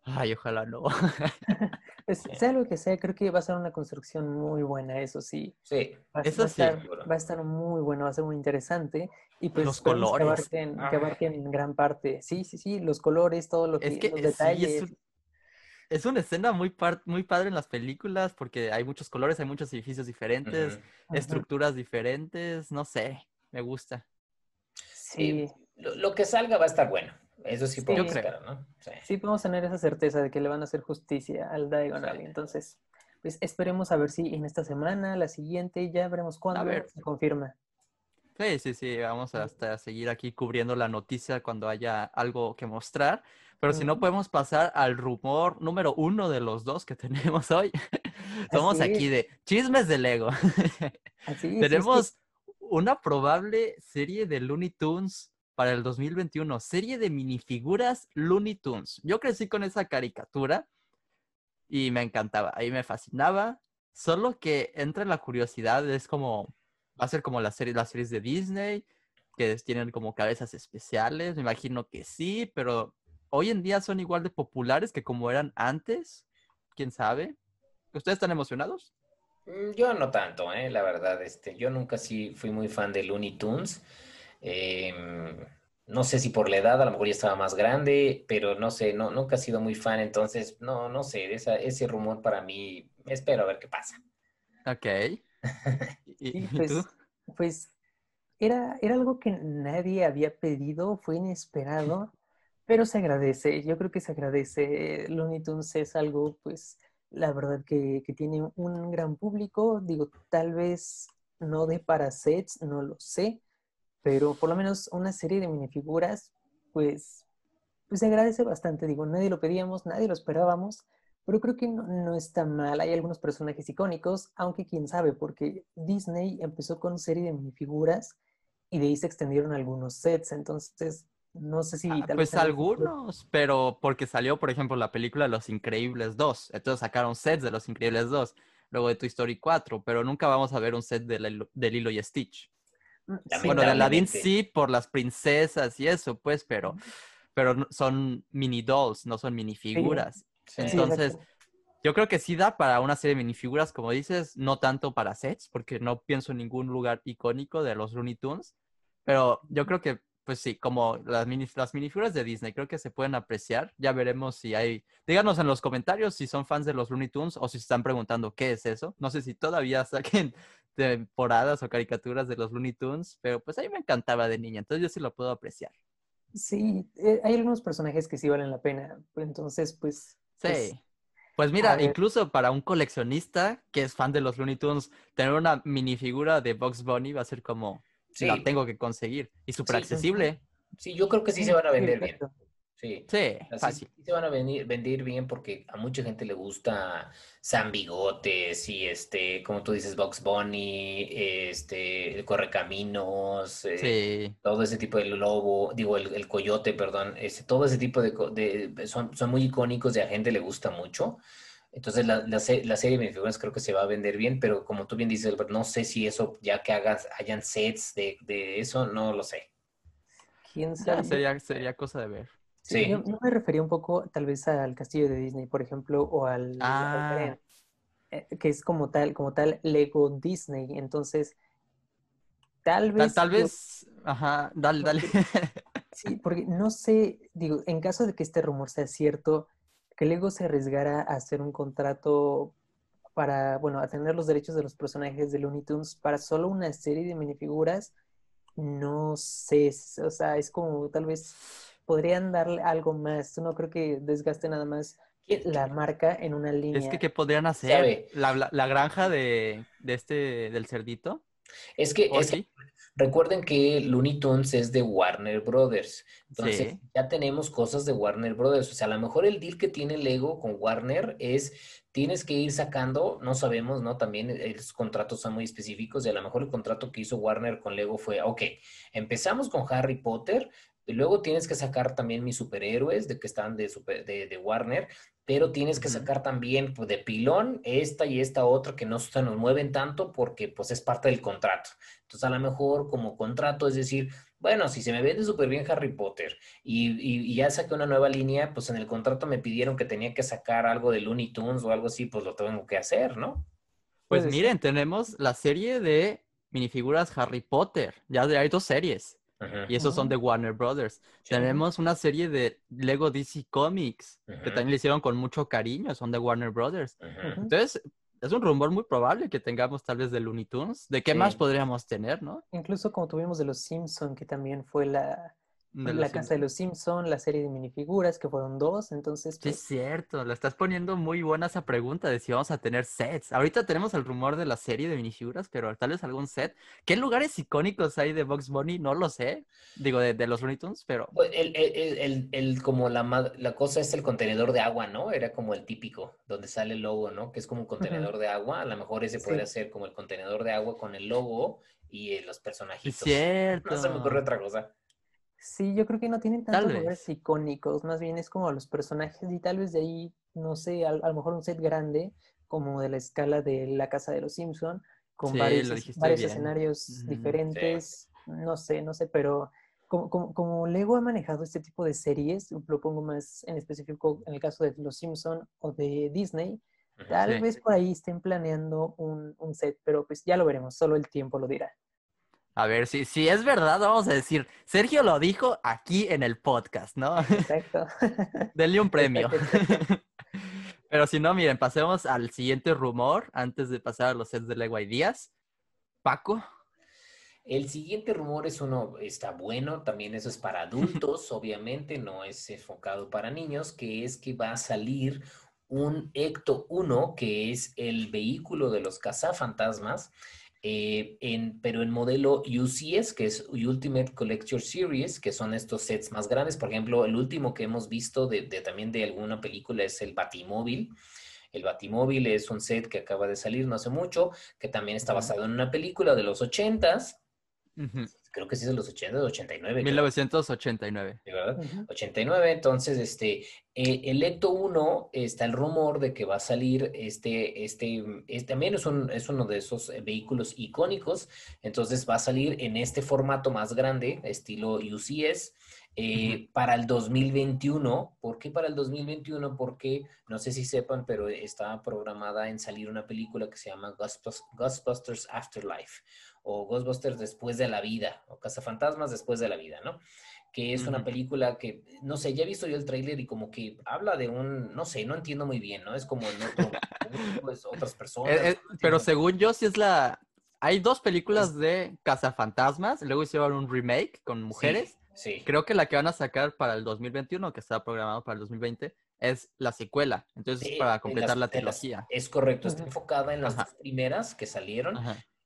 Ay, ojalá no. pues, sea lo que sea, creo que va a ser una construcción muy buena, eso sí. Sí, va, eso sí. Estar, va a estar muy bueno, va a ser muy interesante. Y pues los colores. Que abarquen, que gran parte. Sí, sí, sí, los colores, todo lo que, es que los detalles es una escena muy, muy padre en las películas porque hay muchos colores, hay muchos edificios diferentes, estructuras diferentes, no sé, me gusta. Sí, lo, que salga va a estar bueno. Eso sí, podemos ¿no? Sí. podemos tener esa certeza de que le van a hacer justicia al Diagonal. Entonces, pues esperemos a ver si en esta semana, la siguiente, ya veremos cuándo se confirma. Sí, sí, sí, vamos hasta seguir aquí cubriendo la noticia cuando haya algo que mostrar. Pero si no, podemos pasar al rumor número uno de los dos que tenemos hoy. Somos aquí de chismes de Lego. Así Tenemos una probable serie de Looney Tunes para el 2021. Serie de minifiguras Looney Tunes. Yo crecí con esa caricatura y me encantaba. Ahí me fascinaba. Solo que entra en la curiosidad, es como, va a ser como la serie, las series de Disney, que tienen como cabezas especiales. Me imagino que sí, pero hoy en día son igual de populares que como eran antes. ¿Quién sabe? ¿Ustedes están emocionados? Mm, yo no tanto, ¿eh? la verdad. Este, yo nunca sí fui muy fan de Looney Tunes. Em, no sé si por la edad, a lo mejor ya estaba más grande, pero no sé, no, nunca he sido muy fan, entonces, no, no sé, ese rumor para mí, espero a ver qué pasa. Ok. ¿Y, pues, tú? Pues era, era algo que nadie había pedido, fue inesperado. Pero se agradece, yo creo que se agradece. Looney Tunes es algo, pues, la verdad que, tiene un gran público. Digo, tal vez no de para sets, no lo sé, pero por lo menos una serie de minifiguras, pues, pues se agradece bastante. Digo, nadie lo pedíamos, nadie lo esperábamos, pero creo que no, no, está mal. Hay algunos personajes icónicos, aunque quién sabe, porque Disney empezó con serie de minifiguras y de ahí se extendieron algunos sets. Entonces, no sé si... Ah, pues algunos, pero porque salió, por ejemplo, la película Los Increíbles 2. Entonces sacaron sets de Los Increíbles 2, luego de Toy Story 4, pero nunca vamos a ver un set de, Lilo y Stitch. Mm, bueno, de Aladdin sí, por las princesas y eso, pues, pero, pero son mini dolls, no son minifiguras. Entonces, yo creo que sí da para una serie de minifiguras, como dices, no tanto para sets, porque no pienso en ningún lugar icónico de los Looney Tunes, pero yo creo que pues sí, como las, mini, las minifiguras de Disney, creo que se pueden apreciar. Ya veremos si hay. Díganos en los comentarios si son fans de los Looney Tunes o si se están preguntando qué es eso. No sé si todavía saquen temporadas o caricaturas de los Looney Tunes, pero pues a mí me encantaba de niña, entonces yo sí lo puedo apreciar. Sí, eh, hay algunos personajes que sí valen la pena. Entonces, pues. Sí. Pues, pues mira, incluso para un coleccionista que es fan de los Looney Tunes, tener una minifigura de Bugs Bunny va a ser como la tengo que conseguir. Y súper accesible. Sí, yo creo que sí se van a vender bien. Sí, sí, fácil. Sí, se van a venir, vender bien porque a mucha gente le gusta San Bigotes y este, como tú dices, Box Bunny, este, el Correcaminos, eh, todo ese tipo de lobo, digo, el, coyote, perdón, este, todo ese tipo de, de son, son muy icónicos y a gente le gusta mucho. Entonces la, la, serie de minifiguras creo que se va a vender bien, pero como tú bien dices, Albert, no sé si eso, ya que hagas, hayan sets de, eso, no lo sé. ¿Quién sabe? sería, sería cosa de ver. Sí. Yo, me refería un poco tal vez al castillo de Disney, por ejemplo, o al, ah. Eh, que es como tal, como tal Lego Disney. Entonces, tal vez. Tal, vez, ajá, dale, dale. Sí, porque no sé, digo, en caso de que este rumor sea cierto, que Lego se arriesgara a hacer un contrato para, bueno, a tener los derechos de los personajes de Looney Tunes para solo una serie de minifiguras, no sé, o sea, es como tal vez podrían darle algo más. No creo que desgaste nada más la marca en una línea. Es que, ¿qué podrían hacer? La, la, granja de, de, este, del cerdito. Es que, ¿O es que recuerden que Looney Tunes es de Warner Brothers. Entonces, Sí. ya tenemos cosas de Warner Brothers. O sea, a lo mejor el deal que tiene Lego con Warner es, tienes que ir sacando, no sabemos, ¿no? También eh, los contratos son muy específicos y a lo mejor el contrato que hizo Warner con Lego fue, ok, empezamos con Harry Potter. Y luego tienes que sacar también mis superhéroes de que están de, super- de, de Warner, pero tienes que sacar también pues, de pilón esta y esta otra que no se nos mueven tanto porque pues es parte del contrato. Entonces, a lo mejor como contrato, es decir, bueno, si se me vende súper bien Harry Potter y, y- y ya saqué una nueva línea, pues en el contrato me pidieron que tenía que sacar algo de Looney Tunes o algo así, pues lo tengo que hacer, ¿no? Pues miren, tenemos la serie de minifiguras Harry Potter. Ya de- hay dos series. Y esos son de Warner Brothers. sí, Tenemos una serie de Lego DC Comics, que también le hicieron con mucho cariño, son de Warner Brothers. Entonces, es un rumor muy probable que tengamos tal vez de Looney Tunes. ¿De qué más podríamos tener, no? Incluso como tuvimos de los Simpson, que también fue la, De la casa de los Simpson, la serie de minifiguras, que fueron dos. Entonces, Sí, es pues, cierto, le estás poniendo muy buena esa pregunta de si vamos a tener sets. Ahorita tenemos el rumor de la serie de minifiguras, pero tal vez algún set. ¿Qué lugares icónicos hay de Box Bunny? No lo sé. Digo, de, de los Looney Tunes, pero Pues, El, el- el- el- el- como la, la cosa es el contenedor de agua, ¿no? Era como el típico, donde sale el logo, ¿no? Que es como un contenedor de agua. A lo mejor ese Sí. podría ser como el contenedor de agua con el logo y eh, los es personajitos. cierto. No se me ocurre otra cosa. Sí, yo creo que no tienen tantos lugares icónicos, más bien es como los personajes y tal vez de ahí, no sé, al- a, lo mejor un set grande, como de la escala de la casa de los Simpson, con Sí, varios, varios escenarios diferentes, no sé, no sé, pero como, como, como Lego ha manejado este tipo de series, lo pongo más en específico en el caso de los Simpson o de Disney, tal Sí. vez por ahí estén planeando un, un set, pero pues ya lo veremos, solo el tiempo lo dirá. A ver, si, si es verdad, vamos a decir, Sergio lo dijo aquí en el podcast, ¿no? Exacto. Denle un premio. Exacto, Pero si no, miren, pasemos al siguiente rumor antes de pasar a los sets de Lego Ideas. Paco. El siguiente rumor es uno, está bueno, también eso es para adultos, obviamente, no es enfocado para niños, que es que va a salir un Ecto 1, que es el vehículo de los cazafantasmas, eh, en, pero en modelo UCS, que es Ultimate Collector Series, que son estos sets más grandes. Por ejemplo, el último que hemos visto de, de- también de alguna película es el Batimóvil. El Batimóvil es un set que acaba de salir no hace mucho, que también está basado en una película de los 80s. Ujú. Creo que sí es de los 80, de 89. creo. 1989. ¿de verdad? Ujú. 89, entonces, este, eh, el Ecto 1, está el rumor de que va a salir este, este, es- también es, un, es uno de esos eh, vehículos icónicos, entonces va a salir en este formato más grande, estilo UCS, eh, para el 2021. ¿Por qué para el 2021? Porque, no sé si sepan, pero está programada en salir una película que se llama Ghostbus- Ghostbusters Afterlife o Ghostbusters después de la vida, o Cazafantasmas después de la vida, ¿no? Que es una película que, no sé, ya he visto yo el tráiler y como que habla de un, no sé, no entiendo muy bien, ¿no? Es como en otro, pues, otras personas. Eh, eh, no pero según yo, sí es la... Hay dos películas de cazafantasmas, luego hicieron un remake con mujeres. Sí, sí. Creo que la que van a sacar para el 2021, que está programado para el 2020, es la secuela. Entonces Sí, para en completar las- la las- trilogía. Es correcto, está enfocada en las Ajá. dos primeras que salieron.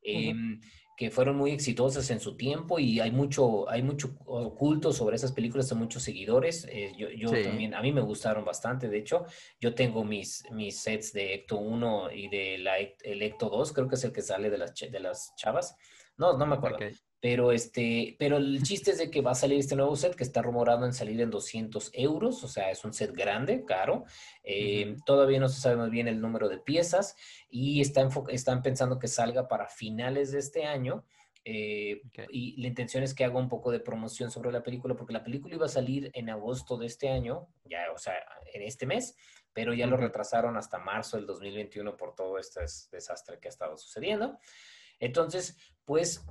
Em, que fueron muy exitosas en su tiempo y hay mucho, hay mucho oculto sobre esas películas, de muchos seguidores. eh, yo yo Sí. también, a mí me gustaron bastante, de hecho, yo tengo mis, mis sets de Ecto 1 y de la, el Ecto 2, creo que es el que sale de las, de las chavas. No, no me acuerdo. Ok. Pero, este, pero el chiste es de que va a salir este nuevo set que está rumorado en salir en 200 euros, o sea, es un set grande, caro. Eh, Ujú. Todavía no se sabe muy bien el número de piezas y está enfo- están pensando que salga para finales de este año. eh, Ok. Y la intención es que haga un poco de promoción sobre la película, porque la película iba a salir en agosto de este año, ya, o sea, en este mes, pero ya lo Ujú. retrasaron hasta marzo del 2021 por todo este des- desastre que ha estado sucediendo. Entonces, pues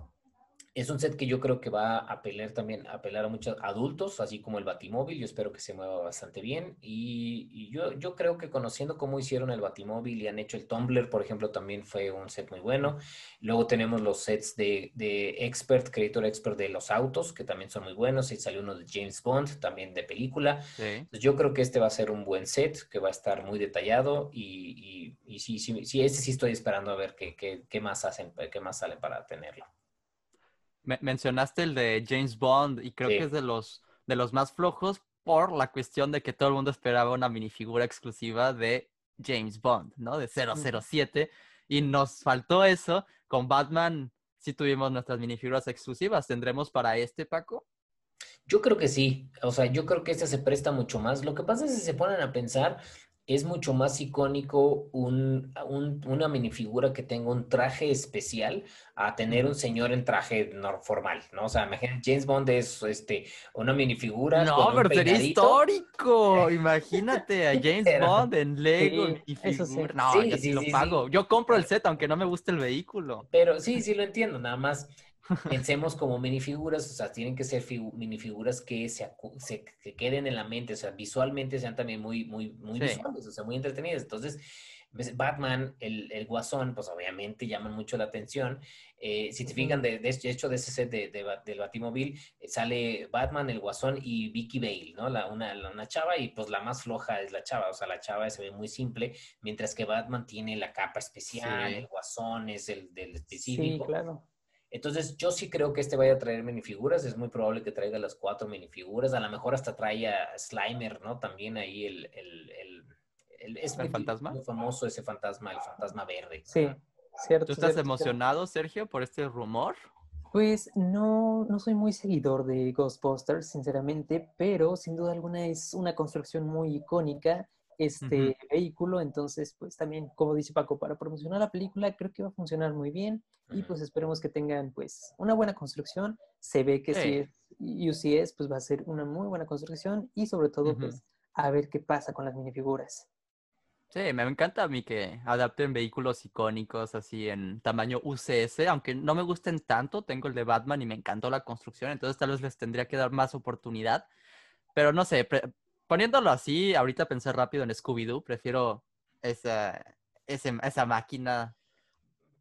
Es un set que yo creo que va a apelar también, a apelar a muchos adultos, así como el Batimóvil. Yo espero que se mueva bastante bien. Y, y, yo, yo creo que conociendo cómo hicieron el Batimóvil y han hecho el Tumblr, por ejemplo, también fue un set muy bueno. Luego tenemos los sets de, de Expert, Creator Expert de los autos, que también son muy buenos. Y salió uno de James Bond, también de película. Sí. Yo creo que este va a ser un buen set, que va a estar muy detallado. Y, y, y sí, sí, sí, este sí estoy esperando a ver qué, qué, qué más hacen, qué más sale para tenerlo. Me mencionaste el de James Bond y creo sí. que es de los, de los más flojos por la cuestión de que todo el mundo esperaba una minifigura exclusiva de James Bond, ¿no? De 007. Y nos faltó eso. Con Batman sí tuvimos nuestras minifiguras exclusivas. ¿Tendremos para este, Paco? Yo creo que sí. O sea, yo creo que este se presta mucho más. Lo que pasa es que si se ponen a pensar, es mucho más icónico un, un, una minifigura que tenga un traje especial a tener un señor en traje formal, ¿no? O sea, imagínate, James Bond es este, una minifigura. No, pero sería histórico. Imagínate a James pero, Bond en Lego, sí, minifigura. Sí. No, sí, yo sí, lo pago. Yo compro el set, aunque no me guste el vehículo. Pero sí, sí lo entiendo, nada más pensemos como minifiguras, o sea, tienen que ser minifiguras que se, se, se, queden en la mente, o sea, visualmente sean también muy, muy, muy sí. visuales, o sea, muy entretenidas. Entonces, pues, Batman, el, el, Guasón, pues obviamente llaman mucho la atención. Eh, si te fijan, de, de, hecho, de ese set de, de, del Batimóvil, eh, sale Batman, el Guasón y Vicky Bale, ¿no? La, una, la, una chava y pues la más floja es la chava, o sea, la chava se ve muy simple, mientras que Batman tiene la capa especial, sí. el Guasón es el del específico. Sí, claro. Entonces, yo sí creo que este vaya a traer minifiguras. Es muy probable que traiga las cuatro minifiguras. A lo mejor hasta trae a Slimer, ¿no? También ahí el... el, el, el es ¿El muy, fantasma? muy famoso ese fantasma, el fantasma verde. Sí, cierto. ¿Tú estás cierto, emocionado, cierto. Sergio, por este rumor? Pues no, no soy muy seguidor de Ghostbusters, sinceramente, pero sin duda alguna es una construcción muy icónica este uh -huh. vehículo. Entonces, pues también, como dice Paco, para promocionar la película creo que va a funcionar muy bien uh -huh. y pues esperemos que tengan pues una buena construcción. Se ve que sí. si es UCS, pues va a ser una muy buena construcción y sobre todo uh -huh. pues a ver qué pasa con las minifiguras. Sí, me encanta a mí que adapten vehículos icónicos así en tamaño UCS, aunque no me gusten tanto, tengo el de Batman y me encantó la construcción, entonces tal vez les tendría que dar más oportunidad, pero no sé, poniéndolo así, ahorita pensé rápido en Scooby-Doo, prefiero esa, esa, esa máquina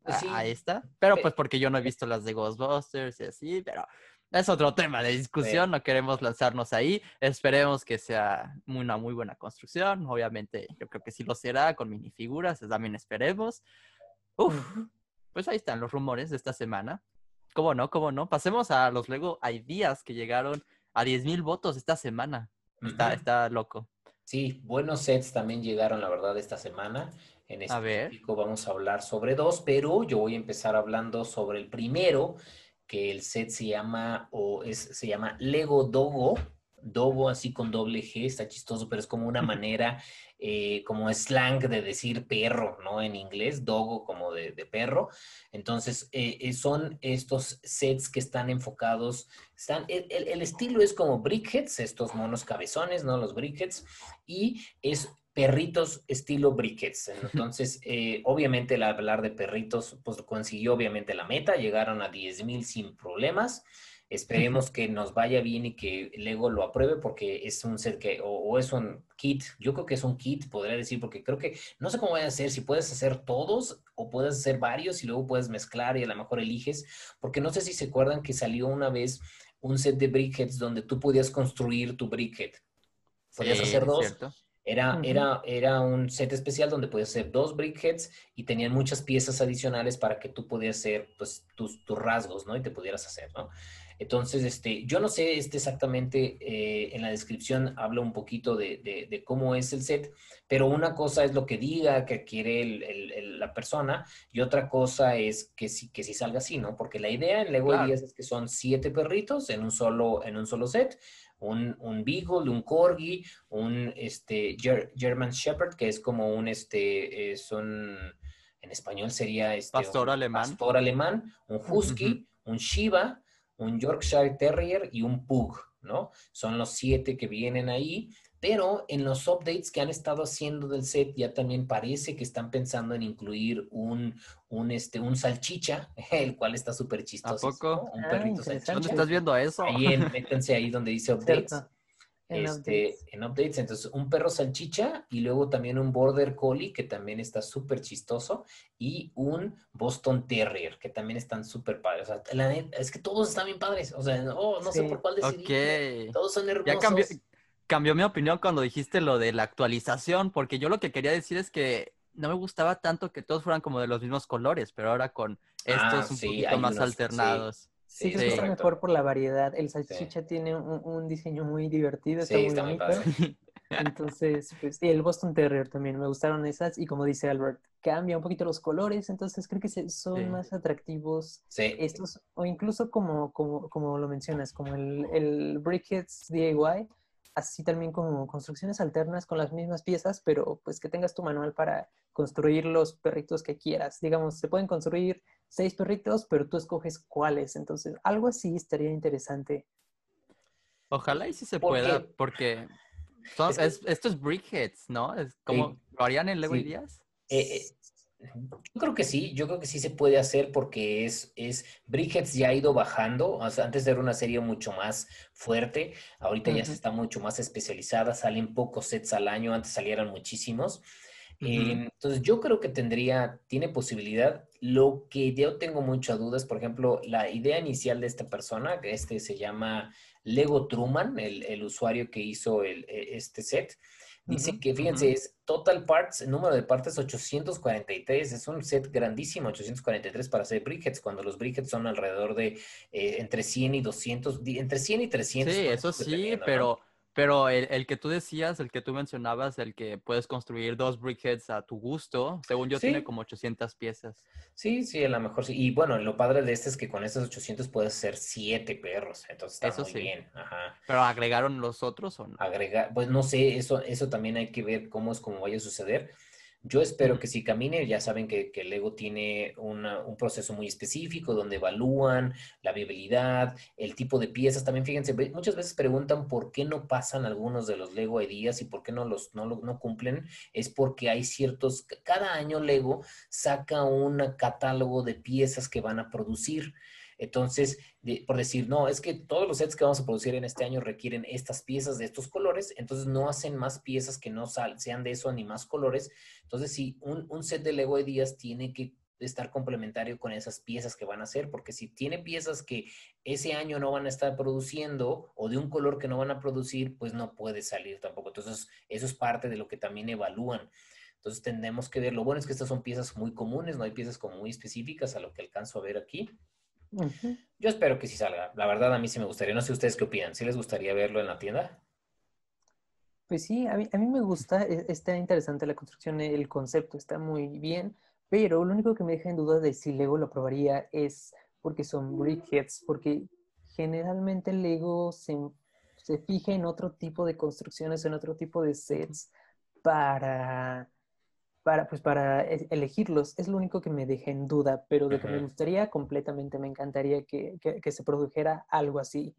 a, sí. a, esta. Pero pues porque yo no he visto las de Ghostbusters y así, pero es otro tema de discusión, no queremos lanzarnos ahí. Esperemos que sea una muy buena construcción. Obviamente, yo creo que sí lo será con minifiguras, también esperemos. Uf, pues ahí están los rumores de esta semana. ¿Cómo no? ¿Cómo no? Pasemos a los Lego Ideas que llegaron a 10.000 votos esta semana. Está, uh -huh. está loco. Sí, buenos sets también llegaron, la verdad, esta semana. En este a ver. vamos a hablar sobre dos, pero yo voy a empezar hablando sobre el primero, que el set se llama, o es, se llama Lego Dogo. Dogo así con doble G, está chistoso, pero es como una manera, eh, como slang de decir perro, ¿no? En inglés, dogo como de, de perro. Entonces, eh, son estos sets que están enfocados, están, el, el, estilo es como brickheads, estos monos cabezones, ¿no? Los brickheads, y es perritos estilo briquets. Entonces, eh, obviamente, al hablar de perritos, pues consiguió obviamente la meta, llegaron a 10 mil sin problemas. Esperemos que nos vaya bien y que Lego lo apruebe porque es un set que, o, o, es un kit, yo creo que es un kit, podría decir, porque creo que, no sé cómo voy a hacer, si puedes hacer todos o puedes hacer varios y luego puedes mezclar y a lo mejor eliges, porque no sé si se acuerdan que salió una vez un set de briquets donde tú podías construir tu briquet. Podías sí, hacer dos. ¿cierto? Era, uh -huh. era, era un set especial donde podías hacer dos brickheads y tenían muchas piezas adicionales para que tú pudieras hacer pues, tus, tus rasgos, ¿no? Y te pudieras hacer, ¿no? Entonces, este, yo no sé este exactamente, eh, en la descripción habla un poquito de, de, de, cómo es el set, pero una cosa es lo que diga que quiere el, el, el, la persona y otra cosa es que si, que si salga así, ¿no? Porque la idea en Lego claro. es que son siete perritos en un solo, en un solo set, un, un Beagle, un Corgi, un este, German Shepherd, que es como un, este, es un, en español sería este, pastor alemán, pastor alemán, un Husky, uh -huh. un Shiba, un Yorkshire Terrier y un Pug, ¿no? Son los siete que vienen ahí. pero en los updates que han estado haciendo del set ya también parece que están pensando en incluir un, un, este, un salchicha, el cual está súper chistoso. ¿A poco? Un Ah, perrito salchicha. ¿Dónde estás viendo eso? Ahí en, métanse ahí donde dice updates. Cierto. En este, updates. en updates, entonces un perro salchicha y luego también un border collie que también está súper chistoso y un Boston Terrier que también están súper padres. O sea, la es que todos están bien padres. O sea, no, no sé por cuál decidir. Todos son hermosos. Ya cambió, cambió mi opinión cuando dijiste lo de la actualización, porque yo lo que quería decir es que no me gustaba tanto que todos fueran como de los mismos colores, pero ahora con estos Ah, un sí, poquito más unos, sí. alternados. Sí, sí. que está correcto. mejor por la variedad. El salchicha tiene un, un diseño muy divertido, está Sí, muy está muy bonito. padre. Entonces, pues, y el Boston Terrier también me gustaron esas. Y como dice Albert, cambia un poquito los colores, entonces creo que son Sí. más atractivos Sí, estos, o incluso como, como, como lo mencionas, como el, el Brickheads DIY, así también como construcciones alternas con las mismas piezas, pero pues que tengas tu manual para construir los perritos que quieras. Digamos, se pueden construir seis perritos, pero tú escoges cuáles. Entonces, algo así estaría interesante. Ojalá y sí se ¿Por pueda, qué? porque son- Es esto es Brickheads, ¿no? Es como, Sí. ¿Lo harían en Lego Sí. Ideas? Eh, eh, yo creo que sí, yo creo que sí se puede hacer porque es, es Brickheads ya ha ido bajando, o sea, antes era una serie mucho más fuerte, ahorita ya se está mucho más especializada, salen pocos sets al año, antes salieran muchísimos. Eh, Ujú. entonces yo creo que tendría, tiene posibilidad. Lo que yo tengo muchas dudas, por ejemplo, la idea inicial de esta persona, que este se llama Lego Truman, el, el usuario que hizo el, e- este set, dice Ujú, que, fíjense, ujú. es total parts, el número de partes 843, es un set grandísimo, 843 para hacer briquettes, cuando los briquettes son alrededor de eh, entre 100 y 200, di- entre 100 y 300. Sí, eso sí, dependiendo, ¿no? Pero, el, el que tú decías, el que tú mencionabas, el que puedes construir dos brickheads a tu gusto, según yo Sí. tiene como 800 piezas. Sí, sí, a lo mejor sí. Y bueno, lo padre de este es que con esos 800 puedes hacer 7 perros, entonces está Eso muy sí. bien. Ajá. ¿Pero agregaron los otros o no? Agregar, pues no sé, eso, eso también hay que ver cómo es como vaya a suceder. Yo espero que si camine, ya saben que, que Lego tiene una- un proceso muy específico donde evalúan la viabilidad, el tipo de piezas. También fíjense, muchas veces preguntan por qué no pasan algunos de los Lego Ideas y por qué no los no, no cumplen. Es porque hay ciertos, cada año Lego saca un catálogo de piezas que van a producir. Entonces, de- por decir, no, es que todos los sets que vamos a producir en este año requieren estas piezas de estos colores, entonces no hacen más piezas que no sal- sean de eso ni más colores. Entonces, sí, un, un set de Lego Ideas tiene que estar complementario con esas piezas que van a hacer, porque si tiene piezas que ese año no van a estar produciendo o de un color que no van a producir, pues no puede salir tampoco. Entonces, eso es parte de lo que también evalúan. Entonces, tenemos que ver. Lo bueno es que estas son piezas muy comunes, no hay piezas como muy específicas a lo que alcanzo a ver aquí. Yo espero que sí salga. La verdad, a mí sí me gustaría. No sé ustedes qué opinan. ¿Sí les gustaría verlo en la tienda? Pues sí, a mí, a mí me gusta, e- está interesante la construcción, el concepto está muy bien, pero lo único que me deja en duda de si Lego lo aprobaría es porque son brickheads, porque generalmente Lego se, se fija en otro tipo de construcciones, en otro tipo de sets para, para, pues para e- elegirlos. Es lo único que me deja en duda, pero de que me gustaría completamente, me encantaría que, que- que se produjera algo así.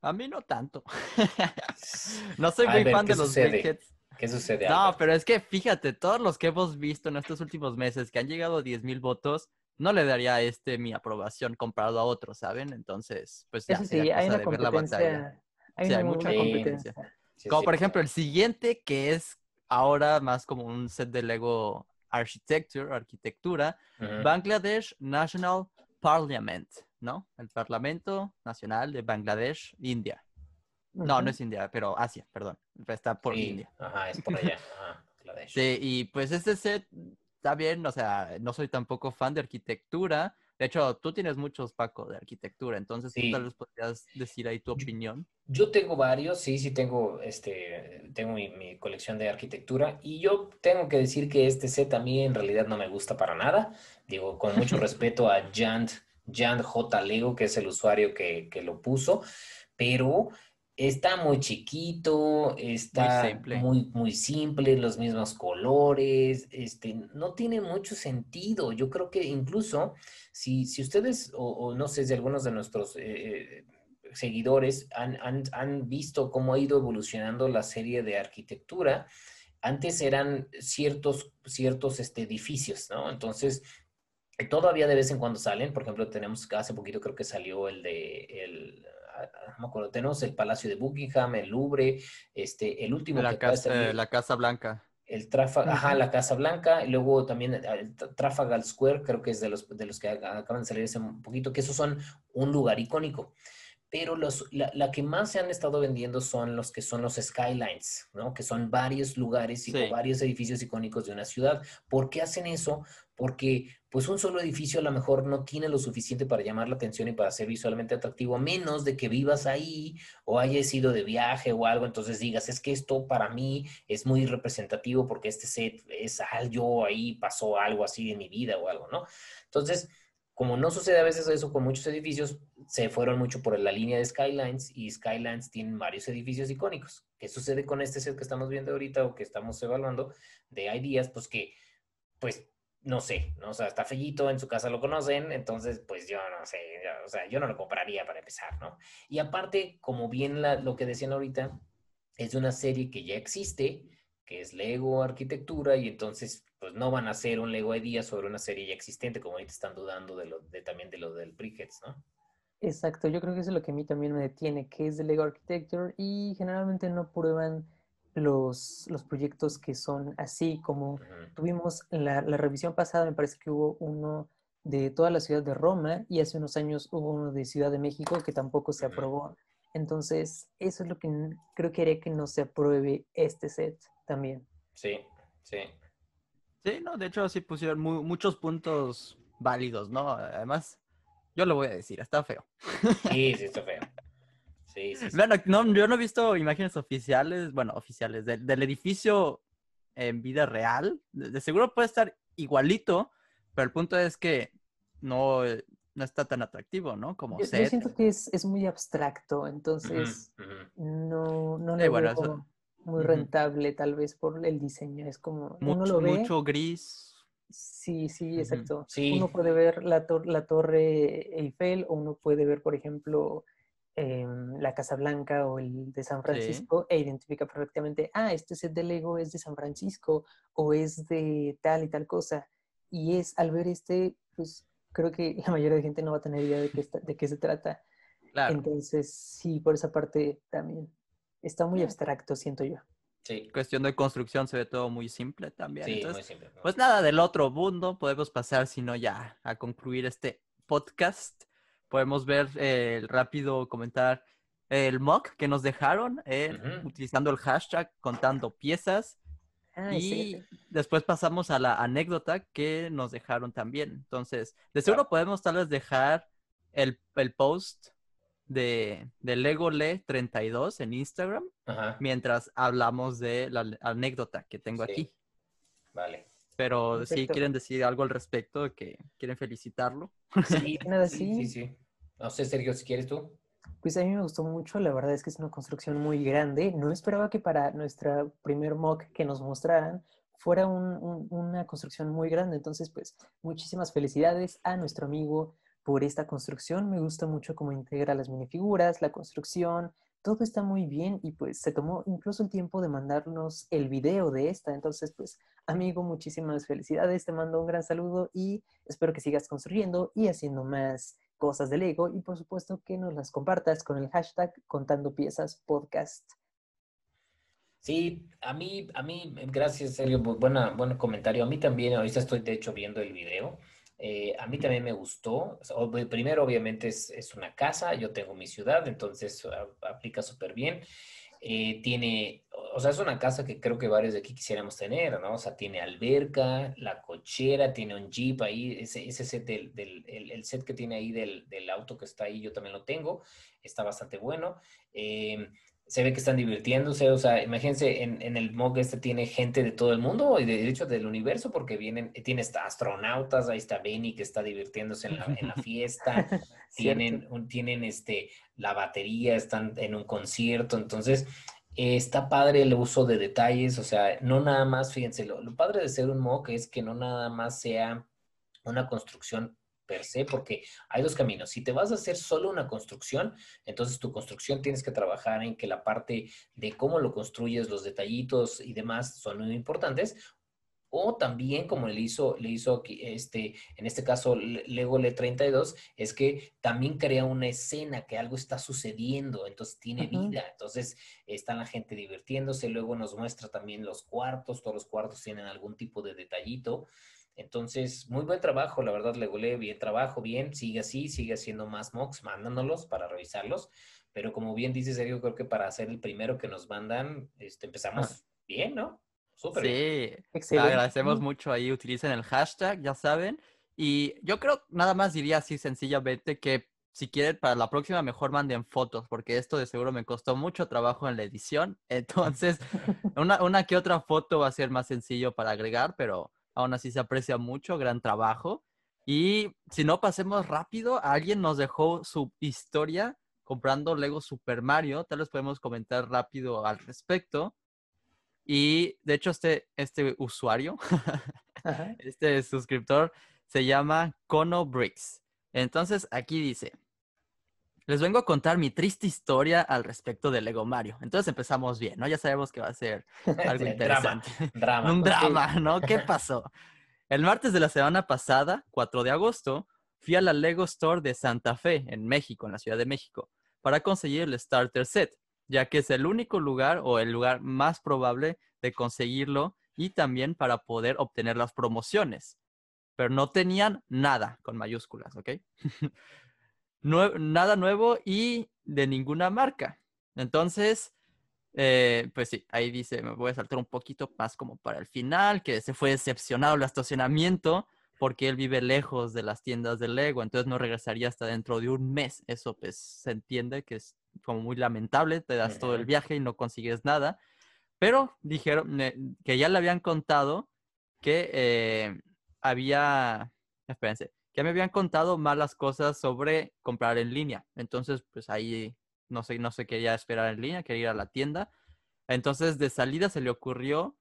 A mí no tanto. no soy muy fan ¿qué de los sucede? brickheads. ¿Qué sucede? No, Albert? pero es que fíjate, todos los que hemos visto en estos últimos meses que han llegado a 10.000 votos, no le daría a este mi aprobación comparado a otros, ¿saben? Entonces, pues ya Eso sí, hay cosa una de ver la batalla. competencia. Hay Sí, una hay mucha competencia. Sí, Como sí. por ejemplo el siguiente, que es ahora más como un set de Lego Architecture, arquitectura, Ujú. Bangladesh National Parliament, ¿no? El Parlamento Nacional de Bangladesh, India. No, Ujú. no es India, pero Asia, perdón. Está por Sí, India. Ajá, es por allá. Ajá, Bangladesh. Sí, y pues este set está bien, o sea, no soy tampoco fan de arquitectura. De hecho, tú tienes muchos, Paco, de arquitectura, entonces tú Sí. tal vez podrías decir ahí tu opinión. Yo tengo varios, sí, sí tengo, este, tengo mi, mi colección de arquitectura y yo tengo que decir que este set a mí en realidad no me gusta para nada. Digo, con mucho respeto a Jan, Jan J. Lego, que es el usuario que, que lo puso, pero está muy chiquito, está simple. muy, muy simple, los mismos colores, este, no tiene mucho sentido. Yo creo que incluso si, si ustedes, o, o no sé si algunos de nuestros... eh, seguidores han, han, han, visto cómo ha ido evolucionando la serie de arquitectura. Antes eran ciertos, ciertos este, edificios, ¿no? Entonces, todavía de vez en cuando salen. Por ejemplo, tenemos, hace poquito creo que salió el de, el, no me acuerdo, tenemos el Palacio de Buckingham, el Louvre, este, el último la, casa, la Casa Blanca el Trafalgar, ajá, la Casa Blanca, y luego también el Trafalgar Square, creo que es de los, de los que acaban de salir hace un poquito, que esos son un lugar icónico. Pero los, la, la, que más se han estado vendiendo son los que son los skylines, ¿no? Que son varios lugares y varios edificios icónicos de una ciudad. ¿Por qué hacen eso? Porque pues un solo edificio a lo mejor no tiene lo suficiente para llamar la atención y para ser visualmente atractivo, a menos de que vivas ahí o hayas ido de viaje o algo, entonces digas, es que esto para mí es muy representativo porque este set es algo, ahí pasó algo así en mi vida o algo, ¿no? Entonces, como no sucede a veces eso con muchos edificios, se fueron mucho por la línea de Skylines y Skylines tienen varios edificios icónicos. ¿Qué sucede con este set que estamos viendo ahorita o que estamos evaluando de Ideas? Pues que, pues no sé, ¿no? o sea, está fellito, en su casa lo conocen, entonces, pues yo no sé, o sea, yo no lo compraría para empezar, ¿no? Y aparte, como bien lo que decían ahorita, es una serie que ya existe, que es Lego Arquitectura, y entonces, pues no van a hacer un Lego Idea sobre una serie ya existente, como ahorita están dudando de lo, de, también de lo del Brickheads, ¿no? Exacto, yo creo que eso es lo que a mí también me detiene, que es de Lego Architecture, y generalmente no prueban los, los proyectos que son así, como tuvimos en la, la, revisión pasada, me parece que hubo uno de toda la ciudad de Roma y hace unos años hubo uno de Ciudad de México que tampoco se aprobó. Entonces, eso es lo que creo que haría que no se apruebe este set también. Sí, sí. Sí, no, de hecho sí pusieron muchos puntos válidos, ¿no? Además, yo lo voy a decir, está feo. Sí, sí, está feo. Bueno, no, yo no he visto imágenes oficiales, bueno, oficiales, del edificio en vida real. De, seguro puede estar igualito, pero el punto es que no, no está tan atractivo, ¿no? Como yo, siento que es, es, muy abstracto, entonces no, no le veo muy rentable tal vez por el diseño. Es como mucho, uno lo ve. Mucho gris. Sí, sí, exacto. Uno puede ver la, la torre Eiffel o uno puede ver, por ejemplo, la Casa Blanca o el de San Francisco e identifica perfectamente, ah, este set de Lego es de San Francisco o es de tal y tal cosa. Y es, al ver este, pues creo que la mayoría de gente no va a tener idea de qué, de qué se trata. Entonces, sí, por esa parte también. Está muy abstracto, siento yo. Sí. Cuestión de construcción se ve todo muy simple también. Sí, muy simple. Pues nada, del otro mundo podemos pasar, sino ya a concluir este podcast podemos ver eh, el rápido comentar el mock que nos dejaron eh, utilizando el hashtag contando piezas. Ah, y después pasamos a la anécdota que nos dejaron también. Entonces, de seguro podemos tal vez dejar el, post de, de LegoLe 32 en Instagram mientras hablamos de la anécdota que tengo aquí. Vale. Pero si quieren decir algo al respecto, que quieren felicitarlo. Sí, nada, sí. Sí, sí. No sé, Sergio, si quieres tú. Pues a mí me gustó mucho, la verdad es que es una construcción muy grande. No esperaba que para nuestra primer mock que nos mostraran fuera una construcción muy grande. Entonces, pues muchísimas felicidades a nuestro amigo por esta construcción. Me gusta mucho cómo integra las minifiguras, la construcción, todo está muy bien y pues se tomó incluso el tiempo de mandarnos el video de esta. Entonces, pues amigo, muchísimas felicidades, te mando un gran saludo y espero que sigas construyendo y haciendo más cosas de Lego y por supuesto que nos las compartas con el hashtag contando piezas podcast. Sí, a mí, a mí, gracias Sergio, buena, buen comentario. A mí también, ahorita estoy de hecho viendo el video. Eh, a mí también me gustó. primero, obviamente, es, una casa, yo tengo mi ciudad, entonces aplica súper bien. Eh, tiene, o sea, es una casa que creo que varios de aquí quisiéramos tener, ¿no? O sea, tiene alberca, la cochera, tiene un jeep ahí, ese, ese set del, el, set que tiene ahí del, del, auto que está ahí, yo también lo tengo, está bastante bueno. Eh, se ve que están divirtiéndose, o sea, imagínense, en, en, el MOG este tiene gente de todo el mundo y de, hecho del universo, porque vienen, tiene astronautas, ahí está Benny que está divirtiéndose en la, en la fiesta, tienen, tienen este, la batería, están en un concierto, entonces eh, está padre el uso de detalles, o sea, no nada más, fíjense, lo, lo padre de ser un MOG es que no nada más sea una construcción per se, porque hay dos caminos. Si te vas a hacer solo una construcción, entonces tu construcción tienes que trabajar en que la parte de cómo lo construyes, los detallitos y demás son muy importantes. O también, como le hizo, le hizo este, en este caso Lego L32, es que también crea una escena, que algo está sucediendo, entonces tiene vida, entonces está la gente divirtiéndose, luego nos muestra también los cuartos, todos los cuartos tienen algún tipo de detallito. Entonces, muy buen trabajo, la verdad, Legolé, bien trabajo, bien, sigue así, sigue haciendo más mocks, mandándolos para revisarlos. Pero como bien dice Sergio, creo que para ser el primero que nos mandan, este, empezamos ah. bien, ¿no? Súper sí, Excelente. agradecemos mucho ahí, utilicen el hashtag, ya saben. Y yo creo, nada más diría así sencillamente que si quieren para la próxima mejor manden fotos, porque esto de seguro me costó mucho trabajo en la edición. Entonces, una, una que otra foto va a ser más sencillo para agregar, pero aún así se aprecia mucho, gran trabajo. Y si no, pasemos rápido, alguien nos dejó su historia comprando Lego Super Mario, tal vez podemos comentar rápido al respecto. Y de hecho este, este usuario, este suscriptor, se llama Kono Bricks. Entonces aquí dice, les vengo a contar mi triste historia al respecto de Lego Mario. Entonces empezamos bien, ¿no? Ya sabemos que va a ser algo interesante. drama, Un drama, ¿no? ¿Qué pasó? El martes de la semana pasada, 4 de agosto, fui a la Lego Store de Santa Fe, en México, en la Ciudad de México, para conseguir el Starter Set, ya que es el único lugar o el lugar más probable de conseguirlo y también para poder obtener las promociones. Pero no tenían nada con mayúsculas, ¿ok? nada nuevo y de ninguna marca. Entonces, eh, pues sí, ahí dice, me voy a saltar un poquito más como para el final, que se fue decepcionado el estacionamiento porque él vive lejos de las tiendas de Lego, entonces no regresaría hasta dentro de un mes. Eso pues se entiende que es como muy lamentable, te das todo el viaje y no consigues nada. Pero dijeron que ya le habían contado que eh, había, espérense, que me habían contado malas cosas sobre comprar en línea. Entonces, pues ahí no sé, no se quería esperar en línea, quería ir a la tienda. Entonces, de salida se le ocurrió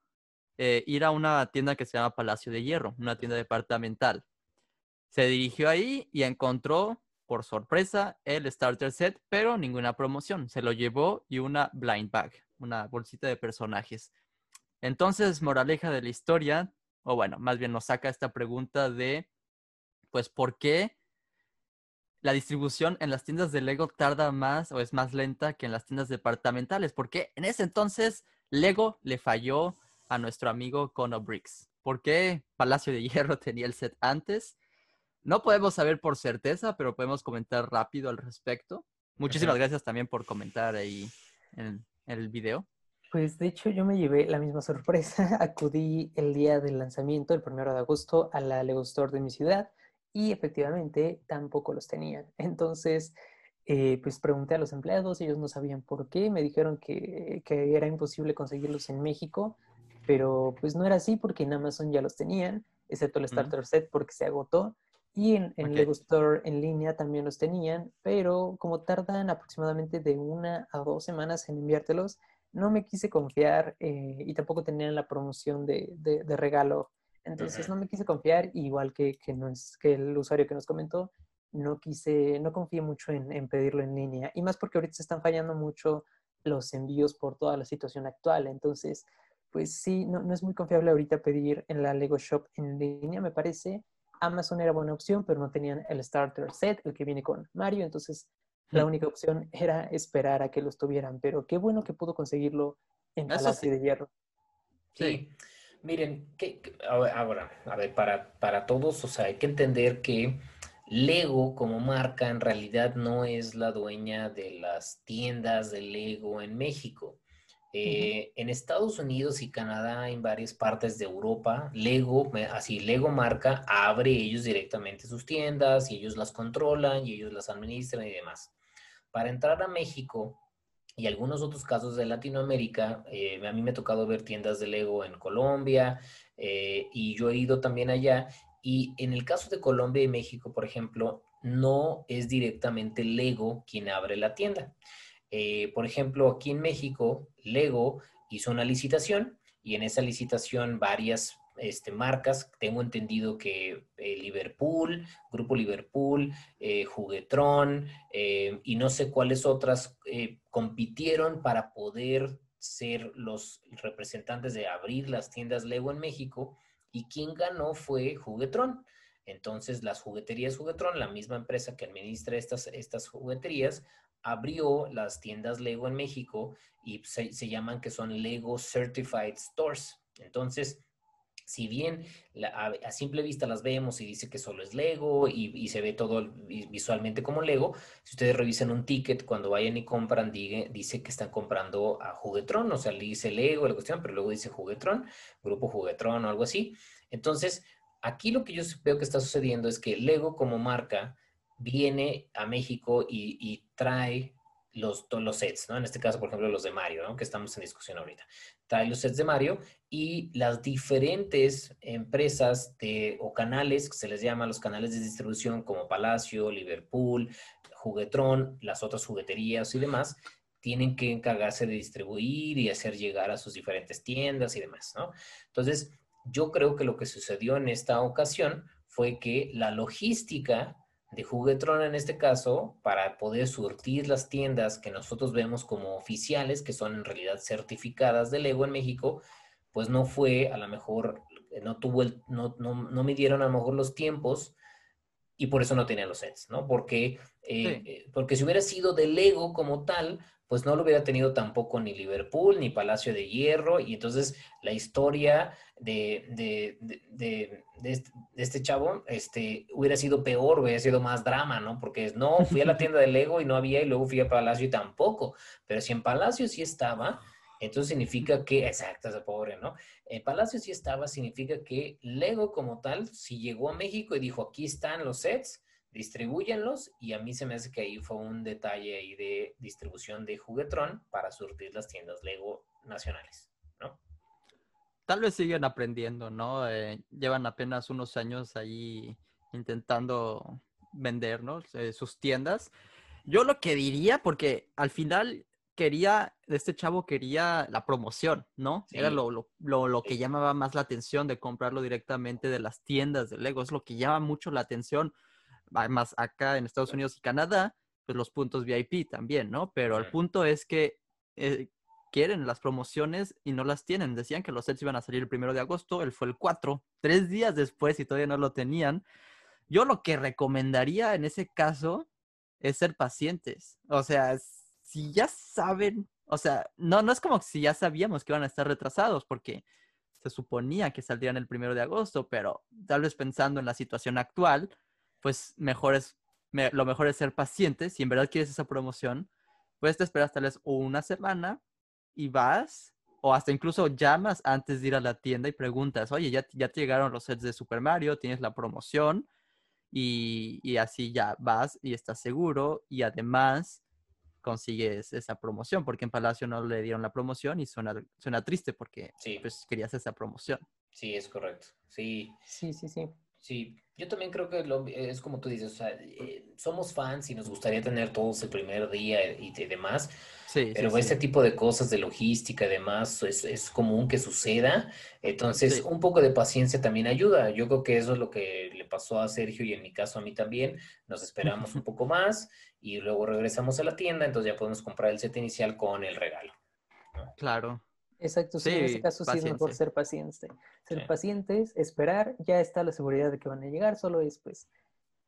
eh, ir a una tienda que se llama Palacio de Hierro, una tienda departamental. Se dirigió ahí y encontró, por sorpresa, el starter set, pero ninguna promoción. Se lo llevó y una blind bag, una bolsita de personajes. Entonces, moraleja de la historia, o bueno, más bien nos saca esta pregunta de pues por qué la distribución en las tiendas de Lego tarda más o es más lenta que en las tiendas departamentales, porque en ese entonces Lego le falló a nuestro amigo Cono Bricks. ¿Por qué Palacio de Hierro tenía el set antes? No podemos saber por certeza, pero podemos comentar rápido al respecto. Muchísimas gracias también por comentar ahí en, en el video. Pues de hecho yo me llevé la misma sorpresa. Acudí el día del lanzamiento, el primero de agosto, a la Lego Store de mi ciudad y efectivamente tampoco los tenían. Entonces, eh, pues pregunté a los empleados, ellos no sabían por qué, me dijeron que, que, era imposible conseguirlos en México, pero pues no era así porque en Amazon ya los tenían, excepto el starter set porque se agotó. Y en, en Lego Store en línea también los tenían, pero como tardan aproximadamente de una a dos semanas en enviártelos, no me quise confiar eh, y tampoco tenían la promoción de, de, de regalo entonces no me quise confiar, igual que, que, el usuario que nos comentó, no quise, no confié mucho en, pedirlo en línea. Y más porque ahorita se están fallando mucho los envíos por toda la situación actual. Entonces, pues sí, no, no es muy confiable ahorita pedir en la Lego Shop en línea, me parece. Amazon era buena opción, pero no tenían el starter set, el que viene con Mario. Entonces, la única opción era esperar a que los tuvieran. Pero qué bueno que pudo conseguirlo en Palacio de Hierro. Sí. Miren, que, ahora, a ver, para, para todos, o sea, hay que entender que Lego como marca en realidad no es la dueña de las tiendas de Lego en México. Eh, en Estados Unidos y Canadá, en varias partes de Europa, Lego, así Lego marca, abre ellos directamente sus tiendas y ellos las controlan y ellos las administran y demás. Para entrar a México, y algunos otros casos de Latinoamérica. Eh, a mí me ha tocado ver tiendas de Lego en Colombia eh, y yo he ido también allá. Y en el caso de Colombia y México, por ejemplo, no es directamente Lego quien abre la tienda. Eh, por ejemplo, aquí en México, Lego hizo una licitación y en esa licitación varias este, marcas. Tengo entendido que eh, Liverpool, Grupo Liverpool, eh, eh, y no sé cuáles otras compitieron para poder ser los representantes de abrir las tiendas Lego en México y quien ganó fue Juguetron. Entonces, las jugueterías Juguetron, la misma empresa que administra estas, estas jugueterías, abrió las tiendas Lego en México y se llaman que son Lego Certified Stores. Entonces, si bien a, simple vista las vemos y dice que solo es Lego y, se ve todo visualmente como Lego, si ustedes revisan un ticket cuando vayan y compran, dice que están comprando a Juguetron, o sea, dice Lego la cuestión, pero luego dice Juguetron, Grupo Juguetron o algo así. Entonces, aquí lo que yo veo que está sucediendo es que Lego como marca viene a México y trae los, los sets, ¿no? En este caso, por ejemplo, los de Mario, ¿no? Que estamos en discusión ahorita. Trae los sets de Mario y las diferentes empresas o canales, que se les llama los canales de distribución como Palacio, Liverpool, Juguetron, las otras jugueterías y demás, tienen que encargarse de distribuir y hacer llegar a sus diferentes tiendas y demás, ¿no? Entonces, yo creo que lo que sucedió en esta ocasión fue que la logística de Juguetron en este caso, para poder surtir las tiendas que nosotros vemos como oficiales, que son en realidad certificadas de Lego en México, pues no fue, a lo mejor, no tuvo el, no, no, no midieron a lo mejor los tiempos y por eso no tenía los sets, ¿no? Porque, eh, eh, porque si hubiera sido de Lego como tal, pues no lo hubiera tenido tampoco ni Liverpool ni Palacio de Hierro, y entonces la historia de, de, de, este, chavo este, hubiera sido peor, hubiera sido más drama, ¿no? Porque no, fui a la tienda de Lego y no había, y luego fui a Palacio y tampoco, pero si en Palacio sí estaba, entonces significa que, exacto, ese pobre, ¿no? En Palacio sí estaba, significa que Lego como tal, si llegó a México y dijo, aquí están los sets, distribuyenlos y a mí se me hace que ahí fue un detalle ahí de distribución de Juguetron para surtir las tiendas Lego nacionales, ¿no? Tal vez siguen aprendiendo, ¿no? Eh, llevan apenas unos años ahí intentando vender, ¿no? Eh, sus tiendas. Yo lo que diría, porque al final quería, este chavo quería la promoción, ¿no? Era lo, lo, lo, lo, que llamaba más la atención de comprarlo directamente de las tiendas de Lego. Es lo que llama mucho la atención más acá en Estados Unidos y Canadá, pues los puntos VIP también, ¿no? Pero el punto es que eh, quieren las promociones y no las tienen. Decían que los sets iban a salir el primero de agosto, él fue el 4, tres días después y todavía no lo tenían. Yo lo que recomendaría en ese caso es ser pacientes. O sea, si ya saben, o sea, no, no es como si ya sabíamos que iban a estar retrasados, porque se suponía que saldrían el primero de agosto, pero tal vez pensando en la situación actual, pues mejor es, lo mejor es ser paciente. Si en verdad quieres esa promoción, puedes te esperas tal vez una semana y vas, o hasta incluso llamas antes de ir a la tienda y preguntas, oye, ya, ya te llegaron los sets de Super Mario, tienes la promoción, y, y así ya vas y estás seguro, y además consigues esa promoción, porque en Palacio no le dieron la promoción y suena, suena triste porque pues, querías esa promoción. Sí, es correcto. Sí. Sí, sí, sí. Sí, yo también creo que es como tú dices, o sea, eh, somos fans y nos gustaría tener todos el primer día y, demás, sí, pero este tipo de cosas de logística y demás es, es común que suceda, entonces un poco de paciencia también ayuda. Yo creo que eso es lo que le pasó a Sergio y en mi caso a mí también, nos esperamos un poco más y luego regresamos a la tienda, entonces ya podemos comprar el set inicial con el regalo. Claro. Exacto, sí, en ese caso sí es mejor ser paciente. Ser pacientes, esperar, ya está la seguridad de que van a llegar, solo es pues,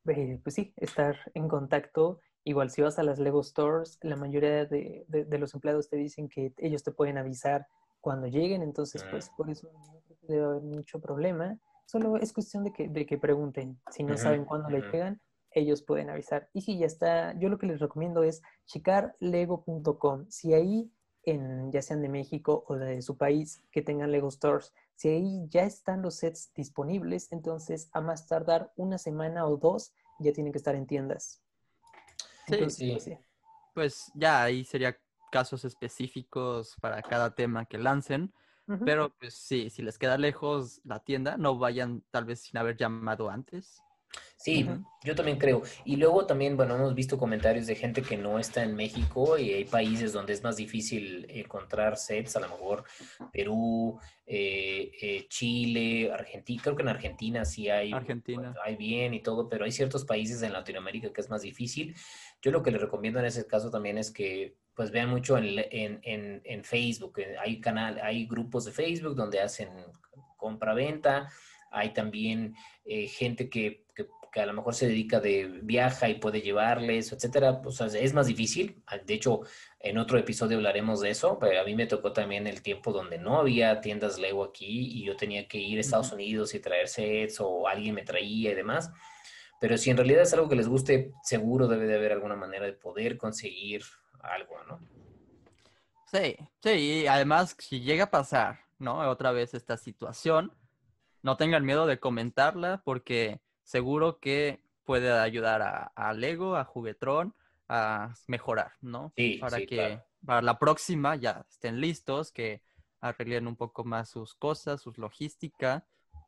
eh, pues sí, estar en contacto. Igual si vas a las Lego Stores, la mayoría de, de, los empleados te dicen que ellos te pueden avisar cuando lleguen, entonces pues por eso no debe haber mucho problema. Solo es cuestión de que, de que pregunten. Si no saben cuándo le llegan, ellos pueden avisar. Y si ya está, yo lo que les recomiendo es checar lego.com. Si ahí en, ya sean de México o de su país, que tengan Lego Stores. Si ahí ya están los sets disponibles, entonces a más tardar una semana o dos ya tienen que estar en tiendas. Sí, sí. Pues, pues, ya ahí sería casos específicos para cada tema que lancen. Pero pues sí, si les queda lejos la tienda, no vayan tal vez sin haber llamado antes. Sí, yo también creo. Y luego también, bueno, hemos visto comentarios de gente que no está en México y hay países donde es más difícil encontrar sets, a lo mejor Perú, eh, eh, Chile, Argentina, creo que en Argentina sí hay, Argentina. hay bien y todo, pero hay ciertos países en Latinoamérica que es más difícil. Yo lo que les recomiendo en ese caso también es que pues vean mucho en, en, en, en Facebook. eh, Hay canal, hay grupos de Facebook donde hacen compra-venta. Hay también eh, gente que, que, a lo mejor se dedica de viaja y puede llevarles, etcétera. O sea, es más difícil. Ah, De hecho, en otro episodio hablaremos de eso, pero a mí me tocó también el tiempo donde no había tiendas Lego aquí y yo tenía que ir a Estados. Unidos y traer sets o alguien me traía y demás. Pero si en realidad es algo que les guste, seguro debe de haber alguna manera de poder conseguir algo, ¿no? Sí, sí, y además, si llega a pasar, ¿no? Otra vez esta situación, no tengan miedo de comentarla porque seguro que puede ayudar a, a Lego, a Juguetron, a mejorar, ¿no? Sí, Para sí, que claro. para la próxima ya estén listos, que arreglen un poco más sus cosas, sus logística